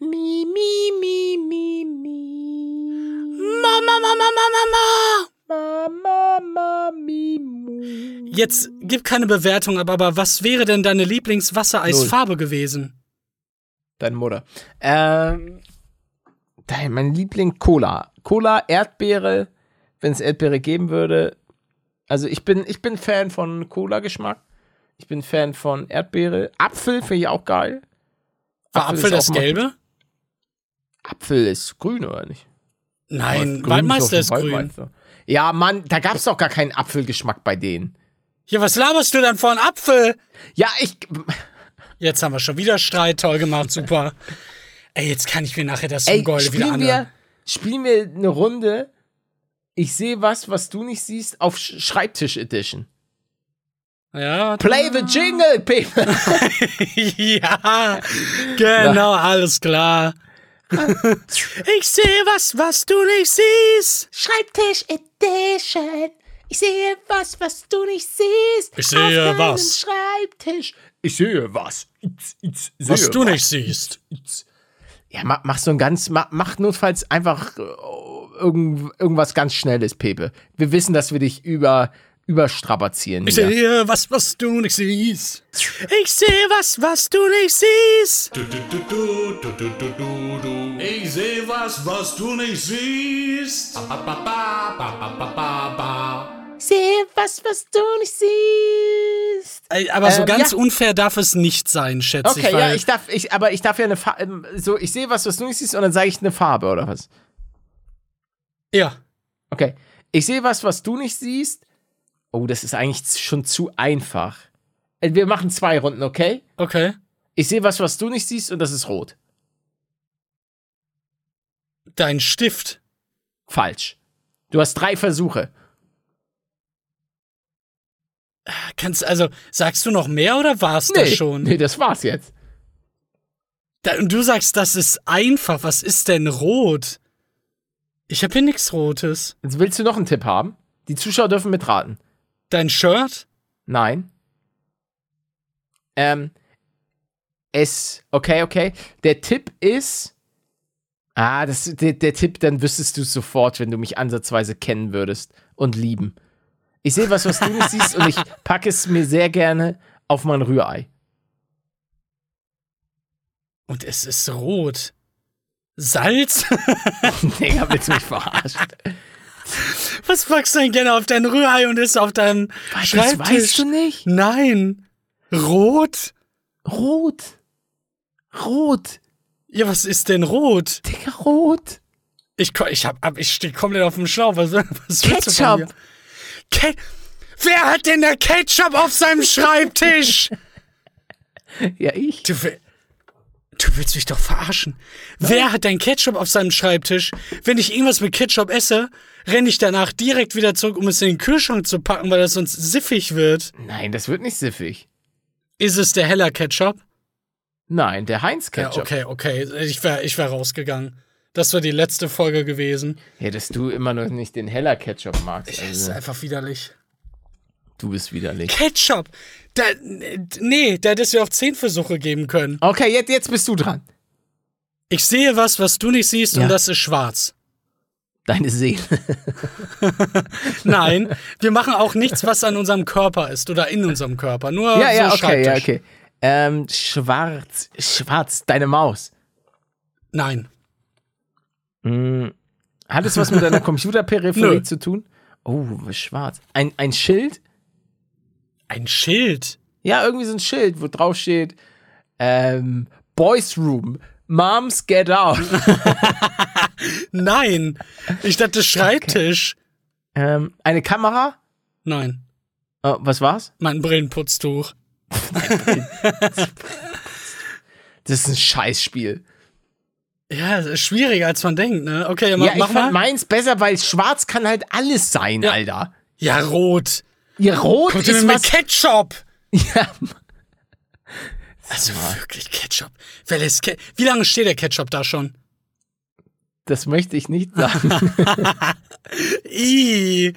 Mi, mi, mi, mi, mi. Mama, Mama, Mama, Mama. Mama, Mama, mi, mu. Jetzt gib keine Bewertung ab, aber was wäre denn deine Lieblingswassereisfarbe gewesen? Deine Mutter. Ähm, dein, mein Liebling Cola. Cola, Erdbeere, wenn es Erdbeere geben würde. Also ich bin, ich bin Fan von Cola-Geschmack. Ich bin Fan von Erdbeere. Apfel finde ich auch geil. War Apfel, ist das Gelbe? Apfel ist grün, oder nicht? Nein, Grün Waldmeister ist grün. Waldmeister. Ja, Mann, da gab's doch gar keinen Apfelgeschmack bei denen. Ja, was laberst du dann von Apfel? Ja, ich. Jetzt haben wir schon wieder Streit, toll gemacht, super. Ey, jetzt kann ich mir nachher das Ey, Zum Geule wieder anhören. wir, spielen wir eine Runde. Ich sehe was, was du nicht siehst, auf Sch- Schreibtisch Edition. Ja, Play the jingle, Pepe. ja, genau, alles klar. Ich sehe was, was du nicht siehst. Schreibtisch Edition. Ich sehe was, was du nicht siehst. Ich sehe auf was. Schreibtisch. Ich sehe was. Ich, ich sehe Was du nicht siehst. Ja, mach, mach so ein ganz, mach, mach notfalls einfach äh, irgend, irgendwas ganz Schnelles, Pepe. Wir wissen, dass wir dich über, überstrapazieren. Ich sehe was, was du nicht siehst. Ich sehe was, was du nicht siehst. Ich sehe was, was du nicht siehst. Sehe was, was du nicht siehst. Aber so Ähm, ganz ja. unfair darf es nicht sein, schätze Okay, ich. ja, weil- ich darf, ich, aber ich darf ja eine Farbe, so, ich sehe was, was du nicht siehst und dann sage ich eine Farbe oder was? ja. Okay. Ich sehe was, was du nicht siehst. Oh, das ist eigentlich schon zu einfach. Äh, Wir machen zwei Runden, okay? Okay. Ich sehe was, was du nicht siehst und das ist rot. Dein Stift. Falsch. Du hast drei Versuche. Kannst, also, sagst du noch mehr oder war's das schon? nee, das war's jetzt. Da, und du sagst, das ist einfach. Was ist denn rot? Ich habe hier nichts Rotes. Jetzt willst du noch einen Tipp haben? Die Zuschauer dürfen mitraten. Dein Shirt? Nein. Ähm, es, okay, okay. Der Tipp ist, ah, das, der, der Tipp, dann wüsstest du sofort, wenn du mich ansatzweise kennen würdest und lieben. Ich sehe was, was du nicht siehst und ich packe es mir sehr gerne auf mein Rührei. Und es ist rot. Salz? Digga, willst du mich verarschen? Was packst du denn gerne auf dein Rührei und ist auf deinem Das Schreibtisch? weißt du nicht? Nein. Rot? Rot. Rot. Ja, was ist denn rot? Digga, rot. Ich, ich, hab, ich stehe komplett auf dem Schlauch. Was, was Ketchup. Ke Wer hat denn der Ketchup auf seinem Schreibtisch? Ja, ich. Du, du willst mich doch verarschen. Wer hat denn Ketchup auf seinem Schreibtisch? Wenn ich irgendwas mit Ketchup esse, renne ich danach direkt wieder zurück, um es in den Kühlschrank zu packen, weil das sonst siffig wird. Nein, das wird nicht siffig. Ist es der heller Ketchup? Nein, der Heinz Ja, Ketchup. okay, okay. Ich wäre ich wär rausgegangen. Das war die letzte Folge gewesen. Ja, dass du immer noch nicht den heller Ketchup magst. Das ist Also, einfach widerlich. Du bist widerlich. Ketchup! Da, nee, da hätte es ja auch zehn Versuche geben können. Okay, jetzt, jetzt bist du dran. Ich sehe was, was du nicht siehst, Ja. und das ist schwarz. Deine Seele. Nein, wir machen auch nichts, was an unserem Körper ist oder in unserem Körper. Nur ja, ja, so okay, ja, okay. Ähm, schwarz. Schwarz, deine Maus. Nein. Hm, hat es was mit deiner Computerperipherie zu tun? Oh, schwarz. Ein, ein Schild? Ein Schild. Ja, irgendwie so ein Schild, wo drauf steht, ähm, Boys Room. Moms get out. Nein. Ich dachte Schreibtisch. ähm, eine Kamera? Nein. Oh, was war's? Mein Brillenputztuch. Das ist ein Scheißspiel. Ja, ist schwieriger als man denkt, ne? Okay, mach, Ja, ich mach fand mal. meins besser, weil schwarz kann halt alles sein, Ja. Alter. Ja, rot. Ihr Rot Kommt ist mit was... Ketchup. Ja, Also wirklich Ketchup. Welches Ke Wie lange steht der Ketchup da schon? das möchte ich nicht sagen. Ih.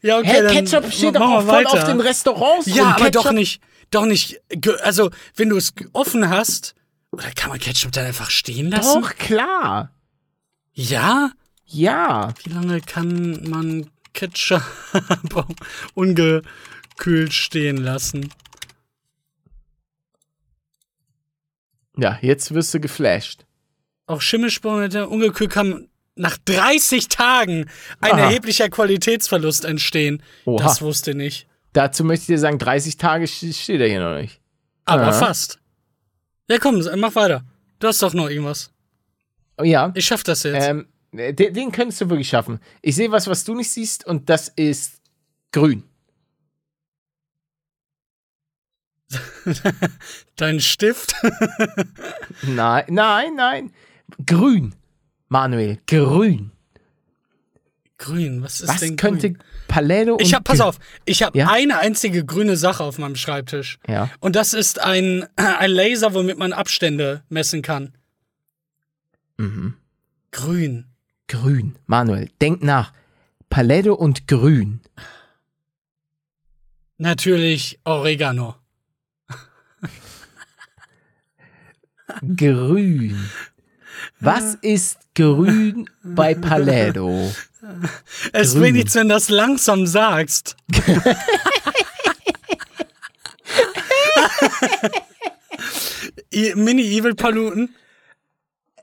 Ja, okay, dann Ketchup steht doch auch voll weiter. auf den Restaurants Ja, rum. aber Ketchup, doch nicht, doch nicht. Also, wenn du es offen hast, oder kann man Ketchup dann einfach stehen lassen? Doch, klar. Ja? Ja. Wie lange kann man Ketchup ungekühlt stehen lassen? Ja, jetzt wirst du geflasht. Auch Schimmelsporen ungekühlt kann nach 30 Tagen ein Aha. erheblicher Qualitätsverlust entstehen. Oha. Das wusste ich nicht. Dazu möchte ich dir sagen, 30 Tage st- steht er hier noch nicht. Aber Aha. fast. Ja, komm, mach weiter. Du hast doch noch irgendwas. Oh, ja. Ich schaff das jetzt. Ähm, den, den könntest du wirklich schaffen. Ich sehe was, was du nicht siehst, und das ist grün. Dein Stift? Nein, nein, nein. Grün. Manuel, grün. grün, was ist Was denn könnte grün? Paletto und Ich hab, pass auf, ich habe Ja? eine einzige grüne Sache auf meinem Schreibtisch. Ja. Und das ist ein, ein Laser, womit man Abstände messen kann. Mhm. Grün. Grün. Manuel, denk nach. Paletto und grün. Natürlich Oregano. Grün. Was ist grün bei Paletto? Es Grün. will nichts, wenn du das langsam sagst. Mini-Evil-Paluten?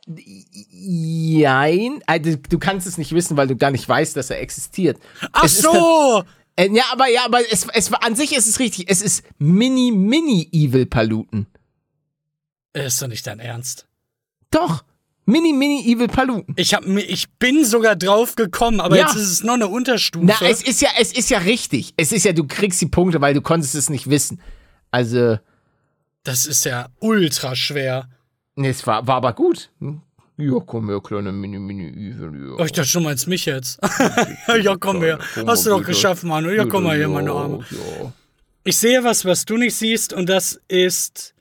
Jein. Also, du kannst es nicht wissen, weil du gar nicht weißt, dass er existiert. Ach Es so! Äh, ja, aber ja, aber es, es an sich ist es richtig. Es ist Mini Mini Evil Paluten. Ist doch nicht dein Ernst. Doch. Mini Mini Evil Paluten. Ich, hab, ich bin sogar drauf gekommen, aber Ja. jetzt ist es noch eine Unterstufe. Na, es ist ja, es ist ja richtig. Es ist ja, du kriegst die Punkte, weil du konntest es nicht wissen. Also, das ist ja ultra schwer. Nee, es war, war aber gut. Hm? Ja, komm her, kleine Mini Mini Evil. Ja. Ich dachte schon, meinst mich jetzt. ja, komm her. Hast du mal doch geschafft, Manu. Ja, komm mal hier, meine Arme. Ich sehe was, was du nicht siehst, und das ist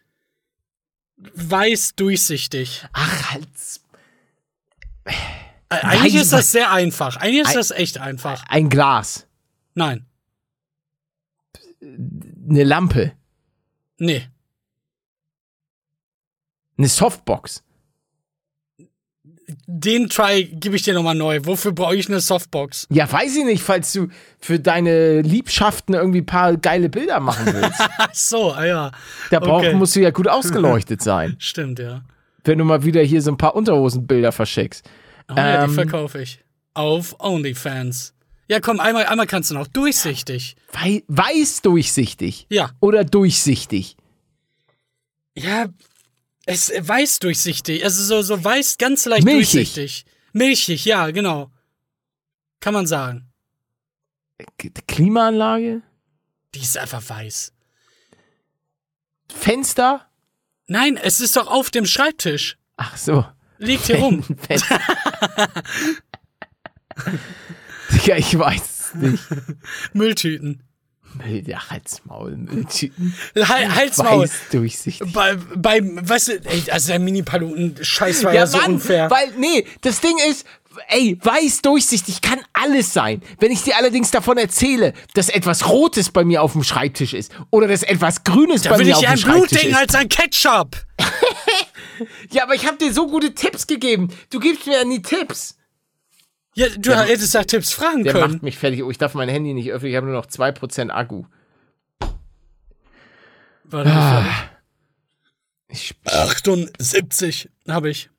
weiß durchsichtig. Ach, halt's. Äh, Eigentlich ist das sehr einfach. Eigentlich ist das echt einfach. Ein Glas. Nein. Eine Lampe. Nee. Eine Softbox. Den Try gebe ich dir nochmal neu. Wofür brauche ich eine Softbox? Ja, weiß ich nicht, falls du für deine Liebschaften irgendwie ein paar geile Bilder machen willst. Ach so, ah ja. Da brauch, Okay. musst du ja gut ausgeleuchtet sein, Stimmt, ja. wenn du mal wieder hier so ein paar Unterhosenbilder verschickst. Ah, ja, die Ähm. verkaufe ich. Auf OnlyFans. Ja, komm, einmal, einmal kannst du noch. Durchsichtig. Wei weiß durchsichtig Ja. oder durchsichtig. Ja, es weiß durchsichtig. Also so, so weiß, ganz leicht Milchig. durchsichtig. Milchig, ja, genau. Kann man sagen. K- Klimaanlage? Die ist einfach weiß. Fenster? Nein, es ist doch auf dem Schreibtisch. Ach so. Liegt hier rum. Digga, ich weiß es nicht. Mülltüten. Müll, ja, halt's Maul, Mülltüten. Hal- Halsmaul. Weiß durchsichtig. Bei, bei, weißt du, ey, also der Mini-Paluten-Scheiß war ja, so unfair. Weil, nee, das Ding ist, ey, weiß durchsichtig kann alles sein. Wenn ich dir allerdings davon erzähle, dass etwas Rotes bei mir auf dem Schreibtisch ist oder dass etwas Grünes da bei will mir ich auf ja dem ein Schreibtisch ist. als ein Ketchup. Ja, aber ich habe dir so gute Tipps gegeben. Du gibst mir ja nie Tipps. Ja, du hättest nach Tipps fragen Der können. macht mich fertig. Oh, ich darf mein Handy nicht öffnen. Ich habe nur noch 2% Akku. Warte, Ah. Ich, viel? 78 habe ich.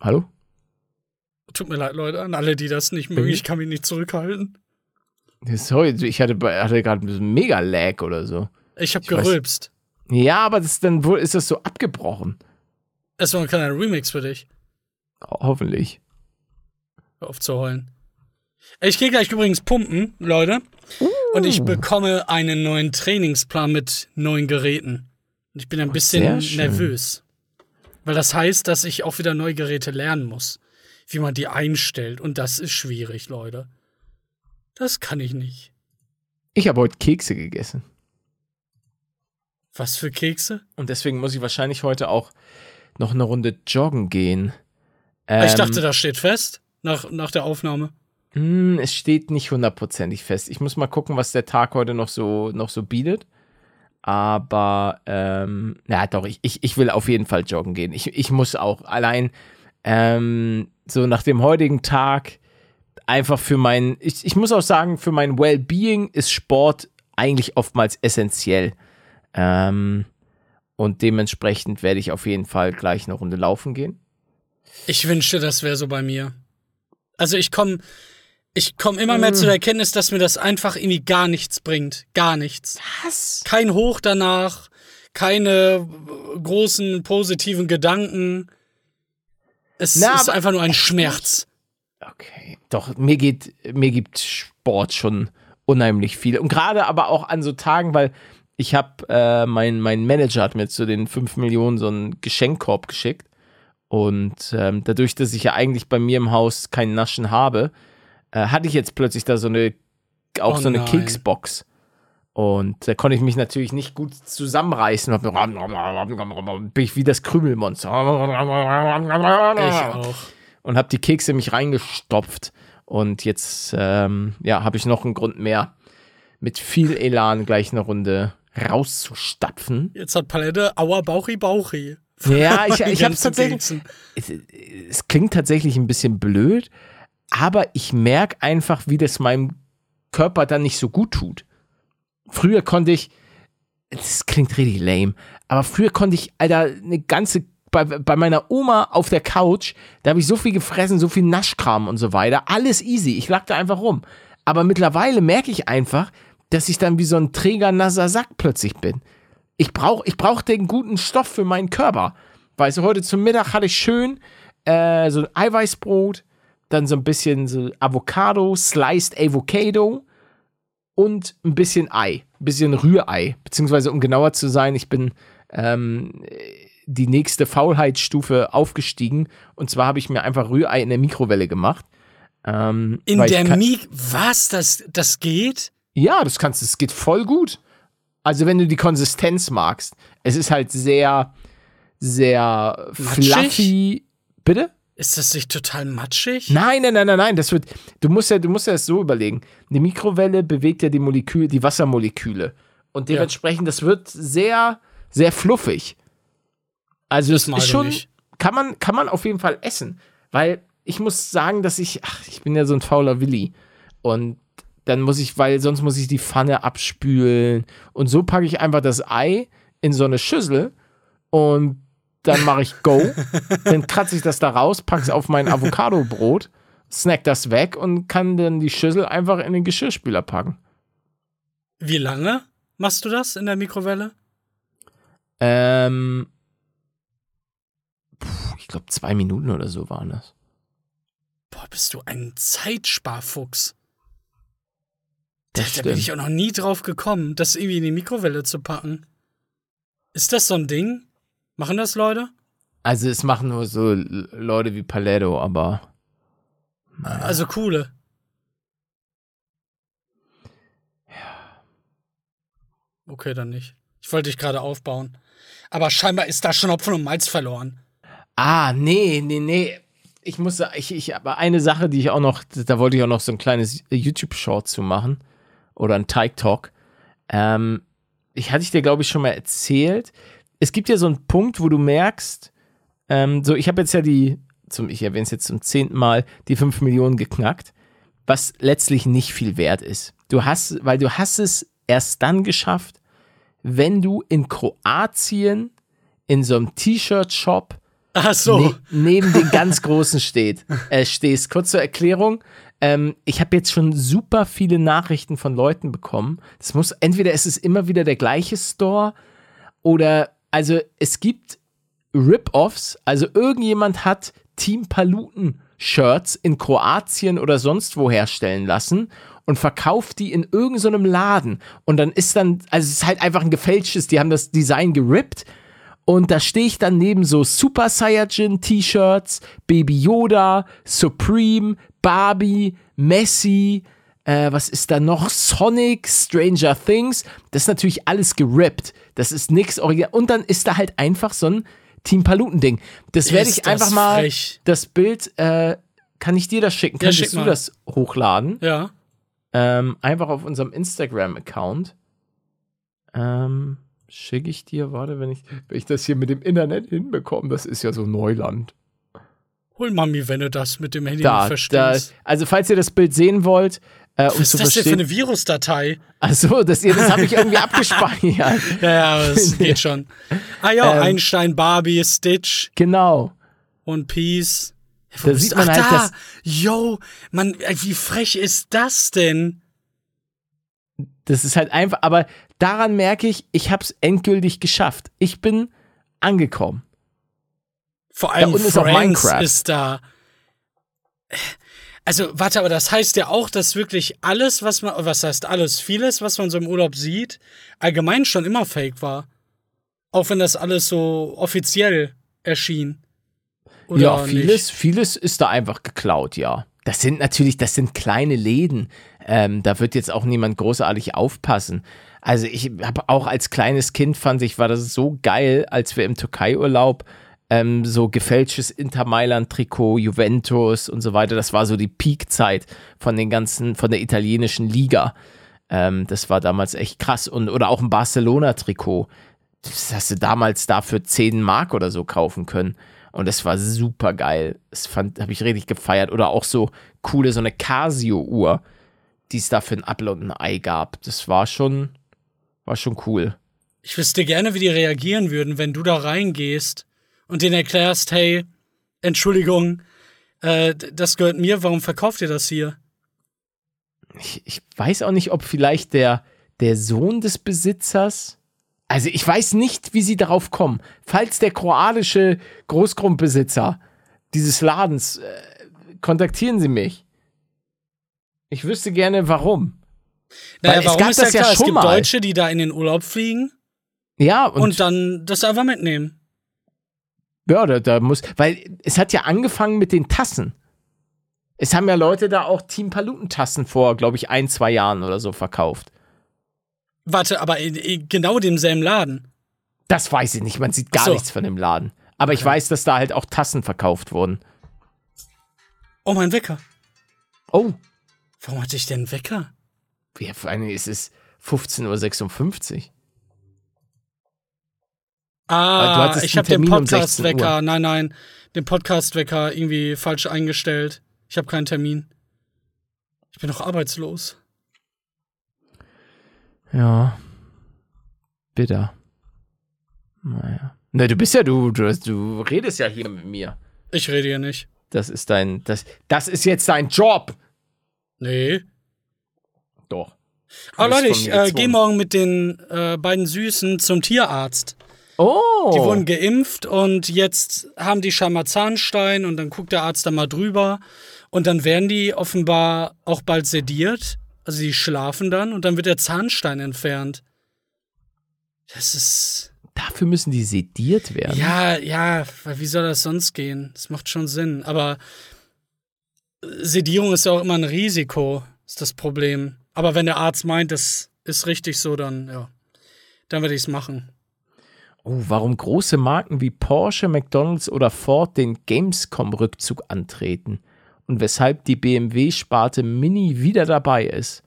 hallo? Tut mir leid, Leute, an alle, die das nicht mögen. Ich kann mich nicht zurückhalten. Sorry, ich hatte, hatte gerade ein mega Lag oder so. Ich habe weiß- gerülpst. Ja, aber das dann wohl ist das so abgebrochen. Es war ein kleiner Remix für dich. Ho hoffentlich. Hör auf zu heulen. Ich gehe gleich übrigens pumpen, Leute. Und ich bekomme einen neuen Trainingsplan mit neuen Geräten. Und ich bin ein bisschen sehr schön. nervös. Weil das heißt, dass ich auch wieder neue Geräte lernen muss. Wie man die einstellt. Und das ist schwierig, Leute. Das kann ich nicht. Ich habe heute Kekse gegessen. Was für Kekse? Und deswegen muss ich wahrscheinlich heute auch noch eine Runde joggen gehen. ich Ähm, dachte, das steht fest. Nach, nach der Aufnahme. Hm, es steht nicht hundertprozentig fest. Ich muss mal gucken, was der Tag heute noch so, noch so bietet. Aber, ähm, ja, doch, ich, ich, ich will auf jeden Fall joggen gehen. Ich, ich muss auch allein, ähm, so nach dem heutigen Tag einfach für mein, ich, ich muss auch sagen, für mein Wellbeing ist Sport eigentlich oftmals essentiell. Ähm, und dementsprechend werde ich auf jeden Fall gleich eine Runde laufen gehen. Ich wünschte, das wäre so bei mir. Also ich komme ich komm immer mehr zu der Erkenntnis, dass mir das einfach irgendwie gar nichts bringt. Gar nichts. Was? Kein Hoch danach, keine großen positiven Gedanken. Es Na, ist einfach nur ein Schmerz. Okay, doch, mir geht, mir gibt Sport schon unheimlich viel. Und gerade aber auch an so Tagen, weil ich habe, äh, mein, mein Manager hat mir zu den 5 Millionen so einen Geschenkkorb geschickt. Und ähm, dadurch, dass ich ja eigentlich bei mir im Haus kein Naschen habe, äh, hatte ich jetzt plötzlich da so eine, auch Oh so eine nein. Keksbox. Und da konnte ich mich natürlich nicht gut zusammenreißen. Und bin ich wie das Krümelmonster. Ich auch. und habe die Kekse mich reingestopft. Und jetzt ähm, ja, habe ich noch einen Grund mehr, mit viel Elan gleich eine Runde rauszustapfen. Jetzt hat Palette Aua Bauchi Bauchi. Ja, ich, ich habe es tatsächlich. Es klingt tatsächlich ein bisschen blöd, aber ich merke einfach, wie das meinem Körper dann nicht so gut tut. Früher konnte ich, das klingt richtig lame, aber früher konnte ich, Alter, eine ganze, bei, bei meiner Oma auf der Couch, da habe ich so viel gefressen, so viel Naschkram und so weiter, alles easy, ich lag da einfach rum. Aber mittlerweile merke ich einfach, dass ich dann wie so ein träger, nasser Sack plötzlich bin. Ich brauche ich brauch den guten Stoff für meinen Körper. Weißt du, heute zum Mittag hatte ich schön äh, so ein Eiweißbrot, dann so ein bisschen so Avocado, Sliced Avocado und ein bisschen Ei, ein bisschen Rührei. Beziehungsweise, um genauer zu sein, ich bin ähm, die nächste Faulheitsstufe aufgestiegen. Und zwar habe ich mir einfach Rührei in der Mikrowelle gemacht. Ähm, In der Mik. Was? Das, das geht? ja, das kannst du, es geht voll gut. Also, wenn du die Konsistenz magst, es ist halt sehr, sehr Matschig? fluffy. Bitte? Ist das nicht total matschig? Nein, nein, nein, nein, nein. Das wird. Du musst ja, du musst ja das so überlegen. Die Mikrowelle bewegt ja die Moleküle, die Wassermoleküle. Und Ja. dementsprechend, das wird sehr, sehr fluffig. Also Das ist schon, nicht. kann man, kann man auf jeden Fall essen. Weil ich muss sagen, dass ich, ach, ich bin ja so ein fauler Willi. Und dann muss ich, weil sonst muss ich die Pfanne abspülen. Und so packe ich einfach das Ei in so eine Schüssel und dann mache ich Go. dann kratze ich das da raus, packe es auf mein Avocado-Brot, snack das weg und kann dann die Schüssel einfach in den Geschirrspüler packen. Wie lange machst du das in der Mikrowelle? Ähm, ich glaube, zwei Minuten oder so waren das. Boah, bist du ein Zeitsparfuchs. Da, Das da bin stimmt. ich auch noch nie drauf gekommen, das irgendwie in die Mikrowelle zu packen. Ist das so ein Ding? Machen das Leute? Also, es machen nur so Leute wie Paletto, aber. Also coole. Okay, dann nicht. Ich wollte dich gerade aufbauen. Aber scheinbar ist da schon Hopfen und Malz verloren. Ah, nee, nee, nee. Ich muss, ich, ich, aber eine Sache, die ich auch noch, da wollte ich auch noch so ein kleines YouTube-Short zu machen. Oder ein Teig-Talk. Ähm, ich hatte ich dir, glaube ich, schon mal erzählt. Es gibt ja so einen Punkt, wo du merkst, ähm, so, ich habe jetzt ja die, zum, ich erwähne es jetzt zum zehnten Mal, die 5 Millionen geknackt, was letztlich nicht viel wert ist. Du hast, weil du hast es erst dann geschafft, wenn du in Kroatien in so einem T-Shirt-Shop so. ne neben den ganz Großen steht, äh, stehst. Kurz zur Erklärung. Ähm, ich habe jetzt schon super viele Nachrichten von Leuten bekommen. Das muss, entweder ist es immer wieder der gleiche Store oder, also es gibt Rip-Offs. Also irgendjemand hat Team Paluten Shirts in Kroatien oder sonst wo herstellen lassen und verkauft die in irgendeinem so Laden. Und dann ist dann, also es ist halt einfach ein gefälschtes, die haben das Design gerippt Und da stehe ich dann neben so Super Saiyajin T-Shirts, Baby Yoda, Supreme, Barbie, Messi, äh, was ist da noch? Sonic, Stranger Things. Das ist natürlich alles gerippt. Das ist nix original. Und dann ist da halt einfach so ein Team Paluten-Ding. Das werde ich einfach das mal. frech. Das Bild, äh, kann ich dir das schicken? Ja, Könntest schick du mal. das hochladen? Ja. Ähm, einfach auf unserem Instagram-Account. Ähm, schicke ich dir, warte, wenn ich, wenn ich das hier mit dem Internet hinbekomme, das ist ja so Neuland. Hol Mami, wenn du das mit dem Handy nicht Da, da, verstehst. also falls ihr das Bild sehen wollt, äh, um Was ist das denn für verstehen. eine Virusdatei? Achso, das, das habe ich irgendwie abgespeichert. Ja, ja, das geht schon. Ah ja, Ähm. Einstein, Barbie, Stitch, Genau. One Piece. Wo Da sieht man Ach, halt, da. dass- Yo, man, äh, wie frech ist das denn? Das ist halt einfach, aber daran merke ich, ich habe es endgültig geschafft. Ich bin angekommen. Vor allem unten ist Minecraft. ist da. Also, warte, aber das heißt ja auch, dass wirklich alles, was man, was heißt alles, vieles, was man so im Urlaub sieht, allgemein schon immer fake war. Auch wenn das alles so offiziell erschien. Oder ja, nicht? vieles, vieles ist da einfach geklaut, ja. Das sind natürlich, das sind kleine Läden. Ähm, da wird jetzt auch niemand großartig aufpassen. Also ich habe auch als kleines Kind fand ich, war das so geil, als wir im Türkei-Urlaub ähm, so gefälschtes Inter Mailand-Trikot, Juventus und so weiter. Das war so die Peak-Zeit von den ganzen, von der italienischen Liga. Ähm, das war damals echt krass. Und, oder auch ein Barcelona-Trikot. Das hast du damals dafür 10 Mark oder so kaufen können. Und das war super geil. Das fand, habe ich richtig gefeiert. Oder auch so coole, so eine Casio-Uhr, die es da für ein Apfel und ein Ei gab. Das war schon, war schon cool. Ich wüsste gerne, wie die reagieren würden, wenn du da reingehst und denen erklärst, hey, Entschuldigung, äh, das gehört mir, warum verkauft ihr das hier? Ich, ich weiß auch nicht, ob vielleicht der, der Sohn des Besitzers. Also ich weiß nicht, wie sie darauf kommen. Falls der kroatische Großgrundbesitzer dieses Ladens, äh, kontaktieren Sie mich. Ich wüsste gerne, warum. Naja, Weil es warum gab ist ja das ja klar, es schon gibt mal. Deutsche, die da in den Urlaub fliegen Ja, und, und, dann das einfach mitnehmen. Ja, da, da muss, weil es hat ja angefangen mit den Tassen. Es haben ja Leute da auch Team Paluten-Tassen vor, glaube ich, ein, zwei Jahren oder so verkauft. Warte, aber in, in genau demselben Laden. Das weiß ich nicht, man sieht gar so. nichts von dem Laden. Aber ich weiß, dass da halt auch Tassen verkauft wurden. Oh, mein Wecker. Oh, Warum hatte ich denn einen Wecker? ja, vor allem ist es 15.56 Uhr. Ah, ich habe den Termin um 16 Podcast-Wecker, nein, nein, den Podcast-Wecker irgendwie falsch eingestellt. Ich habe keinen Termin. Ich bin doch arbeitslos. Ja. Bitter. Naja. Na, du bist ja, du, du, du redest ja hier mit mir. Ich rede hier nicht. Das ist dein, das, das ist jetzt dein Job. Nee. Doch. Aber Leute, ich äh, gehe morgen mit den äh, beiden Süßen zum Tierarzt. Oh. Die wurden geimpft und jetzt haben die scheinbar Zahnstein und dann guckt der Arzt da mal drüber und dann werden die offenbar auch bald sediert. Also die schlafen dann und dann wird der Zahnstein entfernt. Das ist. Dafür müssen die sediert werden. Ja, ja, weil wie soll das sonst gehen? Das macht schon Sinn. Aber Sedierung ist ja auch immer ein Risiko, ist das Problem. Aber wenn der Arzt meint, das ist richtig so, dann, ja, dann werde ich es machen. Oh, warum große Marken wie Porsche, McDonalds oder Ford den Gamescom-Rückzug antreten und weshalb die BMW-Sparte Mini wieder dabei ist.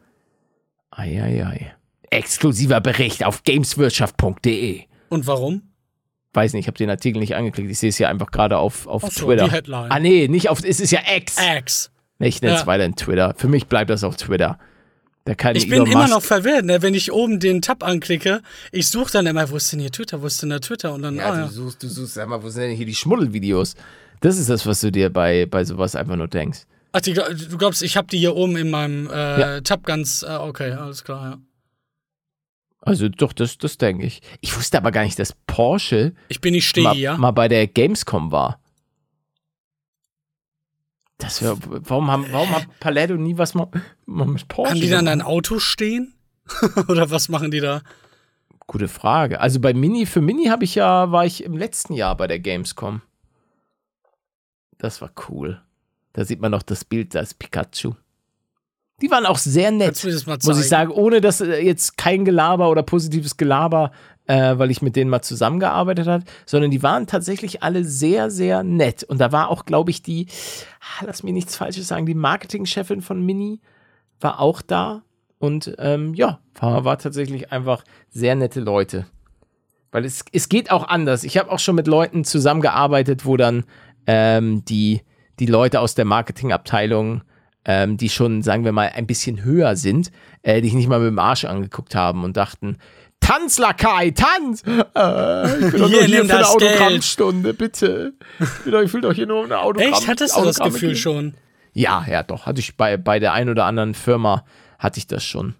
Eieiei. Exklusiver Bericht auf gameswirtschaft.de. Und warum? Weiß nicht, ich habe den Artikel nicht angeklickt. Ich sehe es hier einfach gerade auf, auf Ach so, Twitter. die Headline. Ah, nee, nicht auf. Es ist ja X. Axe. Ich nenne es Ja. weiterhin Twitter. Für mich bleibt das auf Twitter. Ich Elon bin immer Musk- noch verwirrt, ne? wenn ich oben den Tab anklicke. Ich suche dann immer, wo ist denn hier Twitter, wo ist denn da Twitter? Und dann, Ja, ah, du ja. suchst, du suchst, sag mal, wo sind denn hier die Schmuddelvideos? Das ist das, was du dir bei, bei sowas einfach nur denkst. Ach, die, du glaubst, ich habe die hier oben in meinem äh, Ja. Tab ganz, äh, okay, alles klar, ja. Also doch, das, das denke ich. Ich wusste aber gar nicht, dass Porsche Ich bin nicht stehe mal, hier. mal bei der Gamescom war. Das wär, warum, haben, warum hat Paletto nie was mal, mal mit Porsche Haben die dann ein Auto stehen? Oder was machen die da? Gute Frage. Also bei Mini, für Mini habe ich ja, war ich im letzten Jahr bei der Gamescom. Das war cool. Da sieht man noch das Bild, da ist Pikachu. Die waren auch sehr nett, muss ich sagen, ohne dass äh, jetzt kein Gelaber oder positives Gelaber, äh, weil ich mit denen mal zusammengearbeitet hat, sondern die waren tatsächlich alle sehr, sehr nett. Und da war auch, glaube ich, die, ah, lass mir nichts Falsches sagen, die Marketingchefin von Mini war auch da. Und ähm, ja, war, war tatsächlich einfach sehr nette Leute. Weil es, es geht auch anders. Ich habe auch schon mit Leuten zusammengearbeitet, wo dann ähm, die, die Leute aus der Marketingabteilung, ähm, die schon, sagen wir mal, ein bisschen höher sind, äh, dich nicht mal mit dem Arsch angeguckt haben und dachten, Tanz, Lakai, tanz! Äh, ich bin doch Hier, nur hier für eine. Autogrammstunde, bitte. Ich, bin doch, ich will doch hier nur eine Autogramm. Echt? Hattest du das Gefühl geben. schon? Ja, ja, doch. Hatte ich bei, bei der einen oder anderen Firma, hatte ich das schon.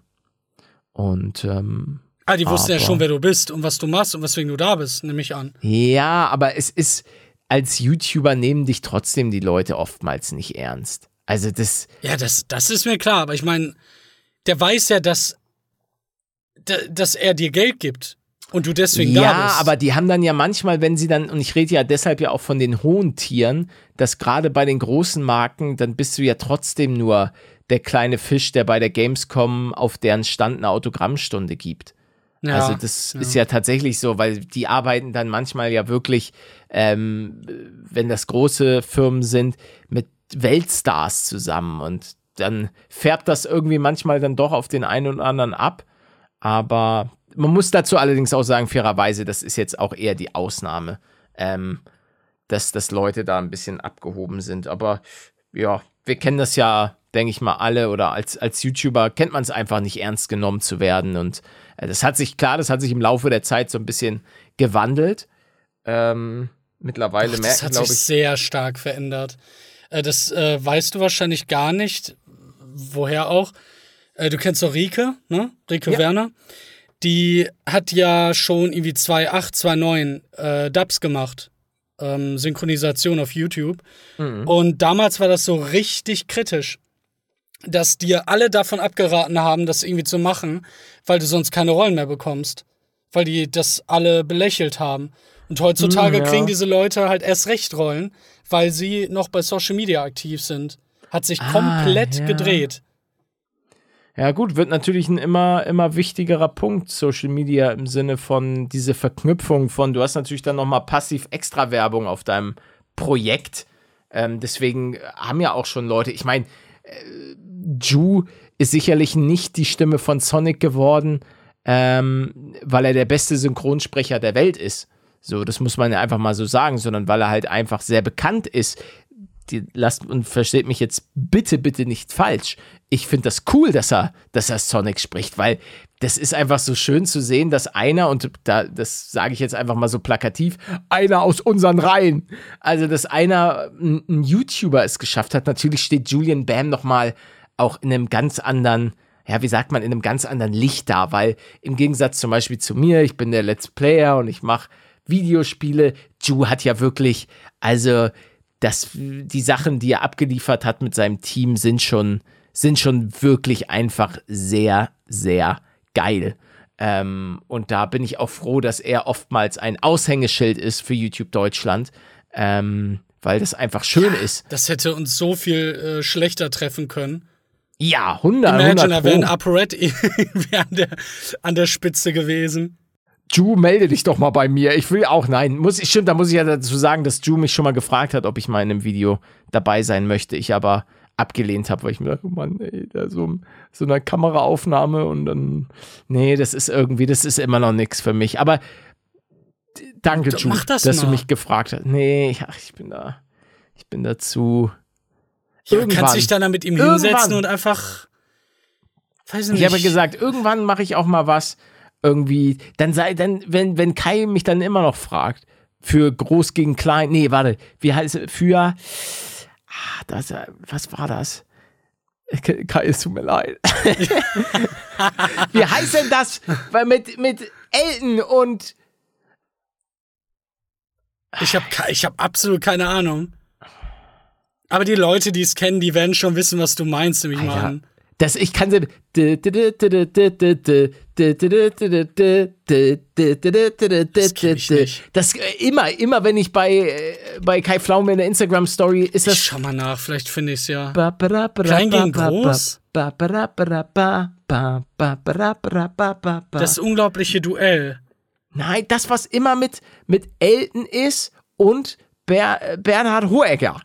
Und ähm, Ah, die wussten ja schon, wer du bist und was du machst und weswegen du da bist, nehme ich an. Ja, aber es ist, als YouTuber nehmen dich trotzdem die Leute oftmals nicht ernst. Also das, Ja, das, das ist mir klar, aber ich meine, der weiß ja, dass, da- dass er dir Geld gibt und du deswegen da ja, bist. aber die haben dann ja manchmal, wenn sie dann, und ich rede ja deshalb ja auch von den hohen Tieren, dass gerade bei den großen Marken, dann bist du ja trotzdem nur der kleine Fisch, der bei der Gamescom auf deren Stand eine Autogrammstunde gibt. ja, Also das ist ja tatsächlich so, weil die arbeiten dann manchmal ja wirklich, ähm, wenn das große Firmen sind, mit Weltstars zusammen und dann färbt das irgendwie manchmal dann doch auf den einen oder anderen ab. Aber man muss dazu allerdings auch sagen, fairerweise, das ist jetzt auch eher die Ausnahme, ähm, dass, dass Leute da ein bisschen abgehoben sind. Aber ja, wir kennen das ja, denke ich mal, alle oder als, als YouTuber kennt man es einfach nicht ernst genommen zu werden. Und äh, das hat sich, klar, das hat sich im Laufe der Zeit so ein bisschen gewandelt. Ähm, mittlerweile Doch, das merken, hat sich ich. sehr stark verändert. Äh, das äh, weißt du wahrscheinlich gar nicht. Woher auch? Äh, du kennst doch Rike, ne? Rike Ja. Werner. Die hat ja schon irgendwie 2.8, 2.9 äh, Dubs gemacht. Ähm, Synchronisation auf YouTube. Mhm. Und damals war das so richtig kritisch, dass dir alle davon abgeraten haben, das irgendwie zu machen, weil du sonst keine Rollen mehr bekommst. Weil die das alle belächelt haben. Und heutzutage Hm, ja. kriegen diese Leute halt erst recht Rollen, weil sie noch bei Social Media aktiv sind. Hat sich Ah, komplett ja. gedreht. Ja, gut, wird natürlich ein immer, immer wichtigerer Punkt, Social Media im Sinne von diese Verknüpfung von, du hast natürlich dann nochmal passiv extra Werbung auf deinem Projekt. Ähm, deswegen haben ja auch schon Leute, ich meine, äh, Ju ist sicherlich nicht die Stimme von Sonic geworden, ähm, weil er der beste Synchronsprecher der Welt ist. So, das muss man ja einfach mal so sagen, sondern weil er halt einfach sehr bekannt ist die, lasst und versteht mich jetzt bitte, bitte nicht falsch. Ich finde das cool, dass er, dass er Sonic spricht, weil das ist einfach so schön zu sehen, dass einer, und da, das sage ich jetzt einfach mal so plakativ, einer aus unseren Reihen, also dass einer, ein, ein YouTuber es geschafft hat. Natürlich steht Julian Bam nochmal auch in einem ganz anderen, ja, wie sagt man, in einem ganz anderen Licht da, weil im Gegensatz zum Beispiel zu mir, ich bin der Let's Player und ich mache Videospiele, Ju hat ja wirklich, also das, die Sachen, die er abgeliefert hat mit seinem Team, sind schon, sind schon wirklich einfach sehr, sehr geil. Ähm, und da bin ich auch froh, dass er oftmals ein Aushängeschild ist für YouTube Deutschland, ähm, weil das einfach schön ist. Das hätte uns so viel äh, schlechter treffen können. Ja, 100, Imagine, 100 da wäre ein irgendwie an der, an der Spitze gewesen. Ju, melde dich doch mal bei mir. Ich will auch, nein, muss ich, stimmt, da muss ich ja dazu sagen, dass Ju mich schon mal gefragt hat, ob ich mal in einem Video dabei sein möchte. Ich aber abgelehnt habe, weil ich mir dachte, oh Mann, ey, da so, so eine Kameraaufnahme und dann, nee, das ist irgendwie, das ist immer noch nichts für mich. Aber danke, Ju, das dass du mal. mich gefragt hast. Nee, ach, ich bin da, ich bin dazu. Ja, du Irgendwann. kannst dich dann da mit ihm Irgendwann. hinsetzen und einfach. Weiß ich nicht. Ich habe gesagt, irgendwann mache ich auch mal was irgendwie. Dann sei, dann, wenn, wenn Kai mich dann immer noch fragt, für groß gegen klein, nee, warte, wie heißt es, für, ah, das, was war das? Kai, es tut mir leid. wie heißt denn das? Weil mit, mit Elton und, Ich habe ich hab absolut keine Ahnung. Aber die Leute, die es kennen, die werden schon wissen, was du meinst, nehme ich mal an. Das, ich kann sie. Das ich. Das äh, immer, immer wenn ich bei, äh, bei Kai Pflaume in der Instagram-Story ist Ich das. schau mal nach, vielleicht finde ich es ja. Klein gegen groß? Das unglaubliche Duell. Nein, das, was immer mit, mit Elton ist und Ber, äh, Bernhard Hohecker.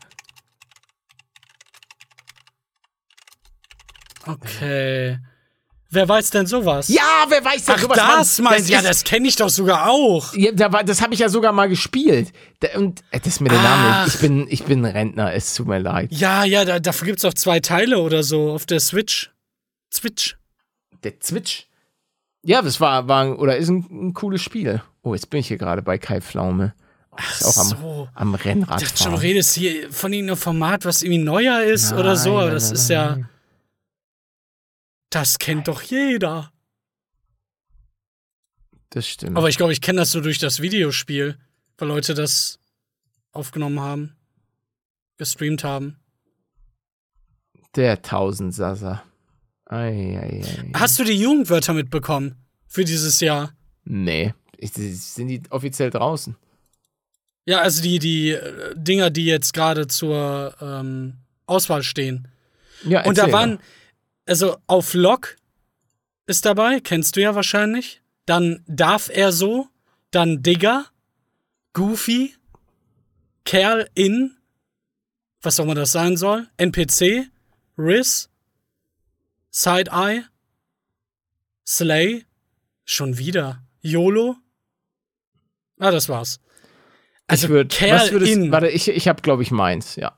Okay. Wer weiß denn sowas? Ja, wer weiß denn Ach, sowas? das Mann, meinst du? Ja, das kenne ich doch sogar auch. Ja, da war, das habe ich ja sogar mal gespielt. Da, und äh, das ist mir der Name. Ach. Ich bin, ich bin Rentner, es tut mir leid. Ja, ja, da, dafür gibt's auch zwei Teile oder so auf der Switch. Switch. Der Zwitsch. Ja, das war, war oder ist ein, ein cooles Spiel. Oh, jetzt bin ich hier gerade bei Kai Pflaume. Oh, ist auch am, so. am Rennrad. Ich dachte schon, du redest hier von irgendeinem Format, was irgendwie neuer ist Nein, oder so, aber das nein, ist ja. nein. Das kennt doch jeder. Das stimmt. Aber ich glaube, ich kenne das nur durch das Videospiel, weil Leute das aufgenommen haben, gestreamt haben. der Tausendsasser. Ei, ei, ei. Hast du die Jugendwörter mitbekommen für dieses Jahr? Nee. Ich, sind die offiziell draußen? Ja, also die, die äh, Dinger, die jetzt gerade zur ähm, Auswahl stehen. Ja, Und da erzähl waren, also auf Lock ist dabei, kennst du ja wahrscheinlich. Dann darf er so, dann Digger, Goofy, Kerl in, was auch immer das sein soll, NPC, Riz, Side-Eye, Slay, schon wieder, YOLO. Ah, das war's. Also ich würd, Kerl würdest, in Warte, ich, ich habe, glaube ich, meins. Ja.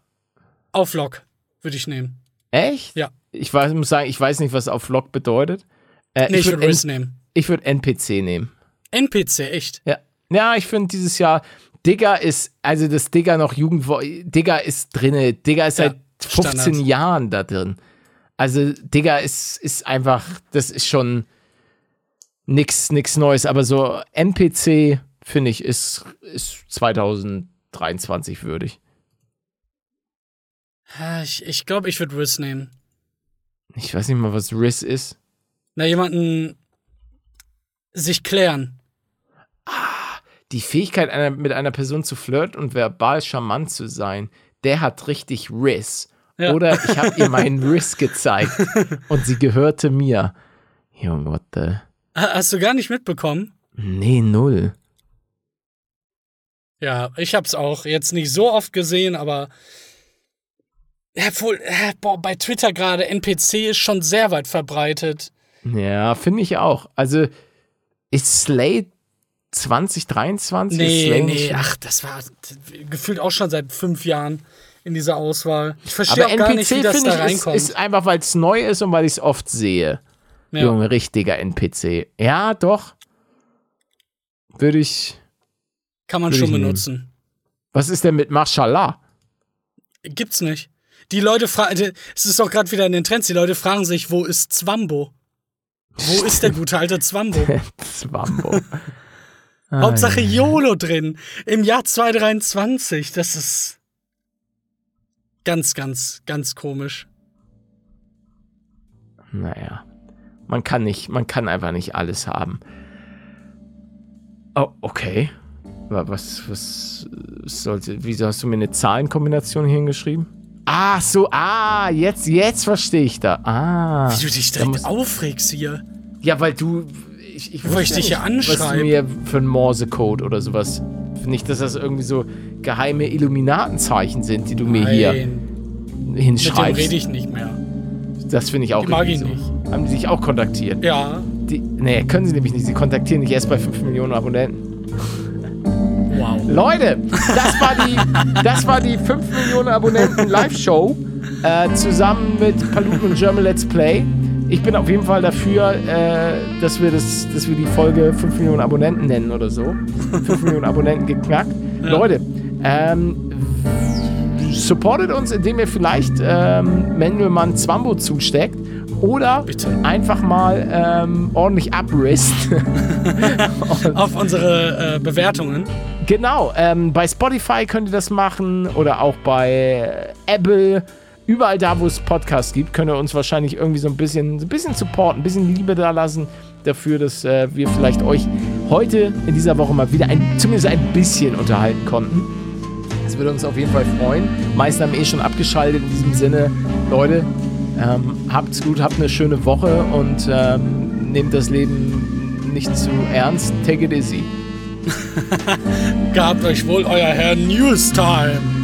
auf Lock würde ich nehmen. Echt? Ja. Ich weiß, muss sagen, ich weiß nicht, was auf Log bedeutet. Äh, Nee, ich würd würde Riz N- nehmen. ich würde NPC nehmen. NPC, echt. Ja. Ja, ich finde dieses Jahr, Digger ist, also das Digger noch Jugend, Digger ist drinne. Digger ist Ja, seit 15 Standard. Jahren da drin. Also Digger ist, ist einfach, das ist schon nix, nix Neues. Aber so NPC, finde ich, ist, ist 2023 würdig. Ah, Ich, ich glaube, ich würde Riz nehmen. Ich weiß nicht mal, was Riz ist. Na, jemanden sich klären. Die Fähigkeit, einer, mit einer Person zu flirten und verbal charmant zu sein, der hat richtig Riz. Ja. Oder ich habe ihr meinen Riz gezeigt und sie gehörte mir. Junge, what the? Ha- Hast du gar nicht mitbekommen? Nee, null. Ja, ich hab's auch jetzt nicht so oft gesehen, aber ja, wohl, äh, boah, bei Twitter gerade NPC ist schon sehr weit verbreitet. Ja, finde ich auch. Also, ist Slay 2023? Ist Nee, Slay nee, nicht- ach, das war gefühlt auch schon seit fünf Jahren in dieser Auswahl. Ich verstehe auch gar nicht, wie NPC das da ich ist, reinkommt. ist einfach, weil es neu ist und weil ich es oft sehe. ja. Junge, richtiger NPC. Ja, doch. Würde ich. Kann man schon benutzen. Was ist denn mit Mashallah? Gibt's nicht. Die Leute fragen, es ist doch gerade wieder in den Trends, die Leute fragen sich, wo ist Zwambo? Wo ist der gute alte Zwambo? Zwambo. Hauptsache YOLO drin. Im Jahr 2023. Das ist ganz, ganz, ganz komisch. Naja. Man kann nicht, man kann einfach nicht alles haben. Oh, okay. Wa- Was, was sollte, wieso hast du mir eine Zahlenkombination hier hingeschrieben? Ah, so, ah, jetzt, jetzt verstehe ich da. Ah. Wie du dich direkt aufregst hier. Ja, weil du, ich, ich Weil ich dich hier nicht, Was du anschreibe. mir für ein Morsecode oder sowas. Nicht, dass das irgendwie so geheime Illuminatenzeichen sind, die du mir hier Nein, mit dem hinschreibst. rede ich nicht mehr. Das finde ich auch Die mag ich so. Haben die sich auch kontaktiert? Ja, Die, nee, können sie nämlich nicht. Sie kontaktieren dich erst bei 5 Millionen Abonnenten. Wow. Leute, das war die, das war die 5 Millionen Abonnenten Live-Show äh, zusammen mit Paluten und German Let's Play. Ich bin auf jeden Fall dafür, äh, dass, wir das, dass wir die Folge 5 Millionen Abonnenten nennen oder so. 5 Millionen Abonnenten geknackt. Leute, ähm, supportet uns, indem ihr vielleicht ähm, Manuelmann Zwambo zusteckt oder Bitte. einfach mal ähm, ordentlich abrisst. Auf unsere äh, Bewertungen. Genau, ähm, bei Spotify könnt ihr das machen oder auch bei äh, Apple. Überall da, wo es Podcasts gibt, könnt ihr uns wahrscheinlich irgendwie so ein bisschen, so ein bisschen supporten, ein bisschen Liebe da lassen dafür, dass äh, wir vielleicht euch heute in dieser Woche mal wieder ein, zumindest ein bisschen unterhalten konnten. Das würde uns auf jeden Fall freuen. Meisten haben eh schon abgeschaltet. In diesem Sinne, Leute, ähm, habt's gut, habt eine schöne Woche und ähm, nehmt das Leben nicht zu ernst. Take it easy. Gehabt euch wohl, euer Herr Newstime.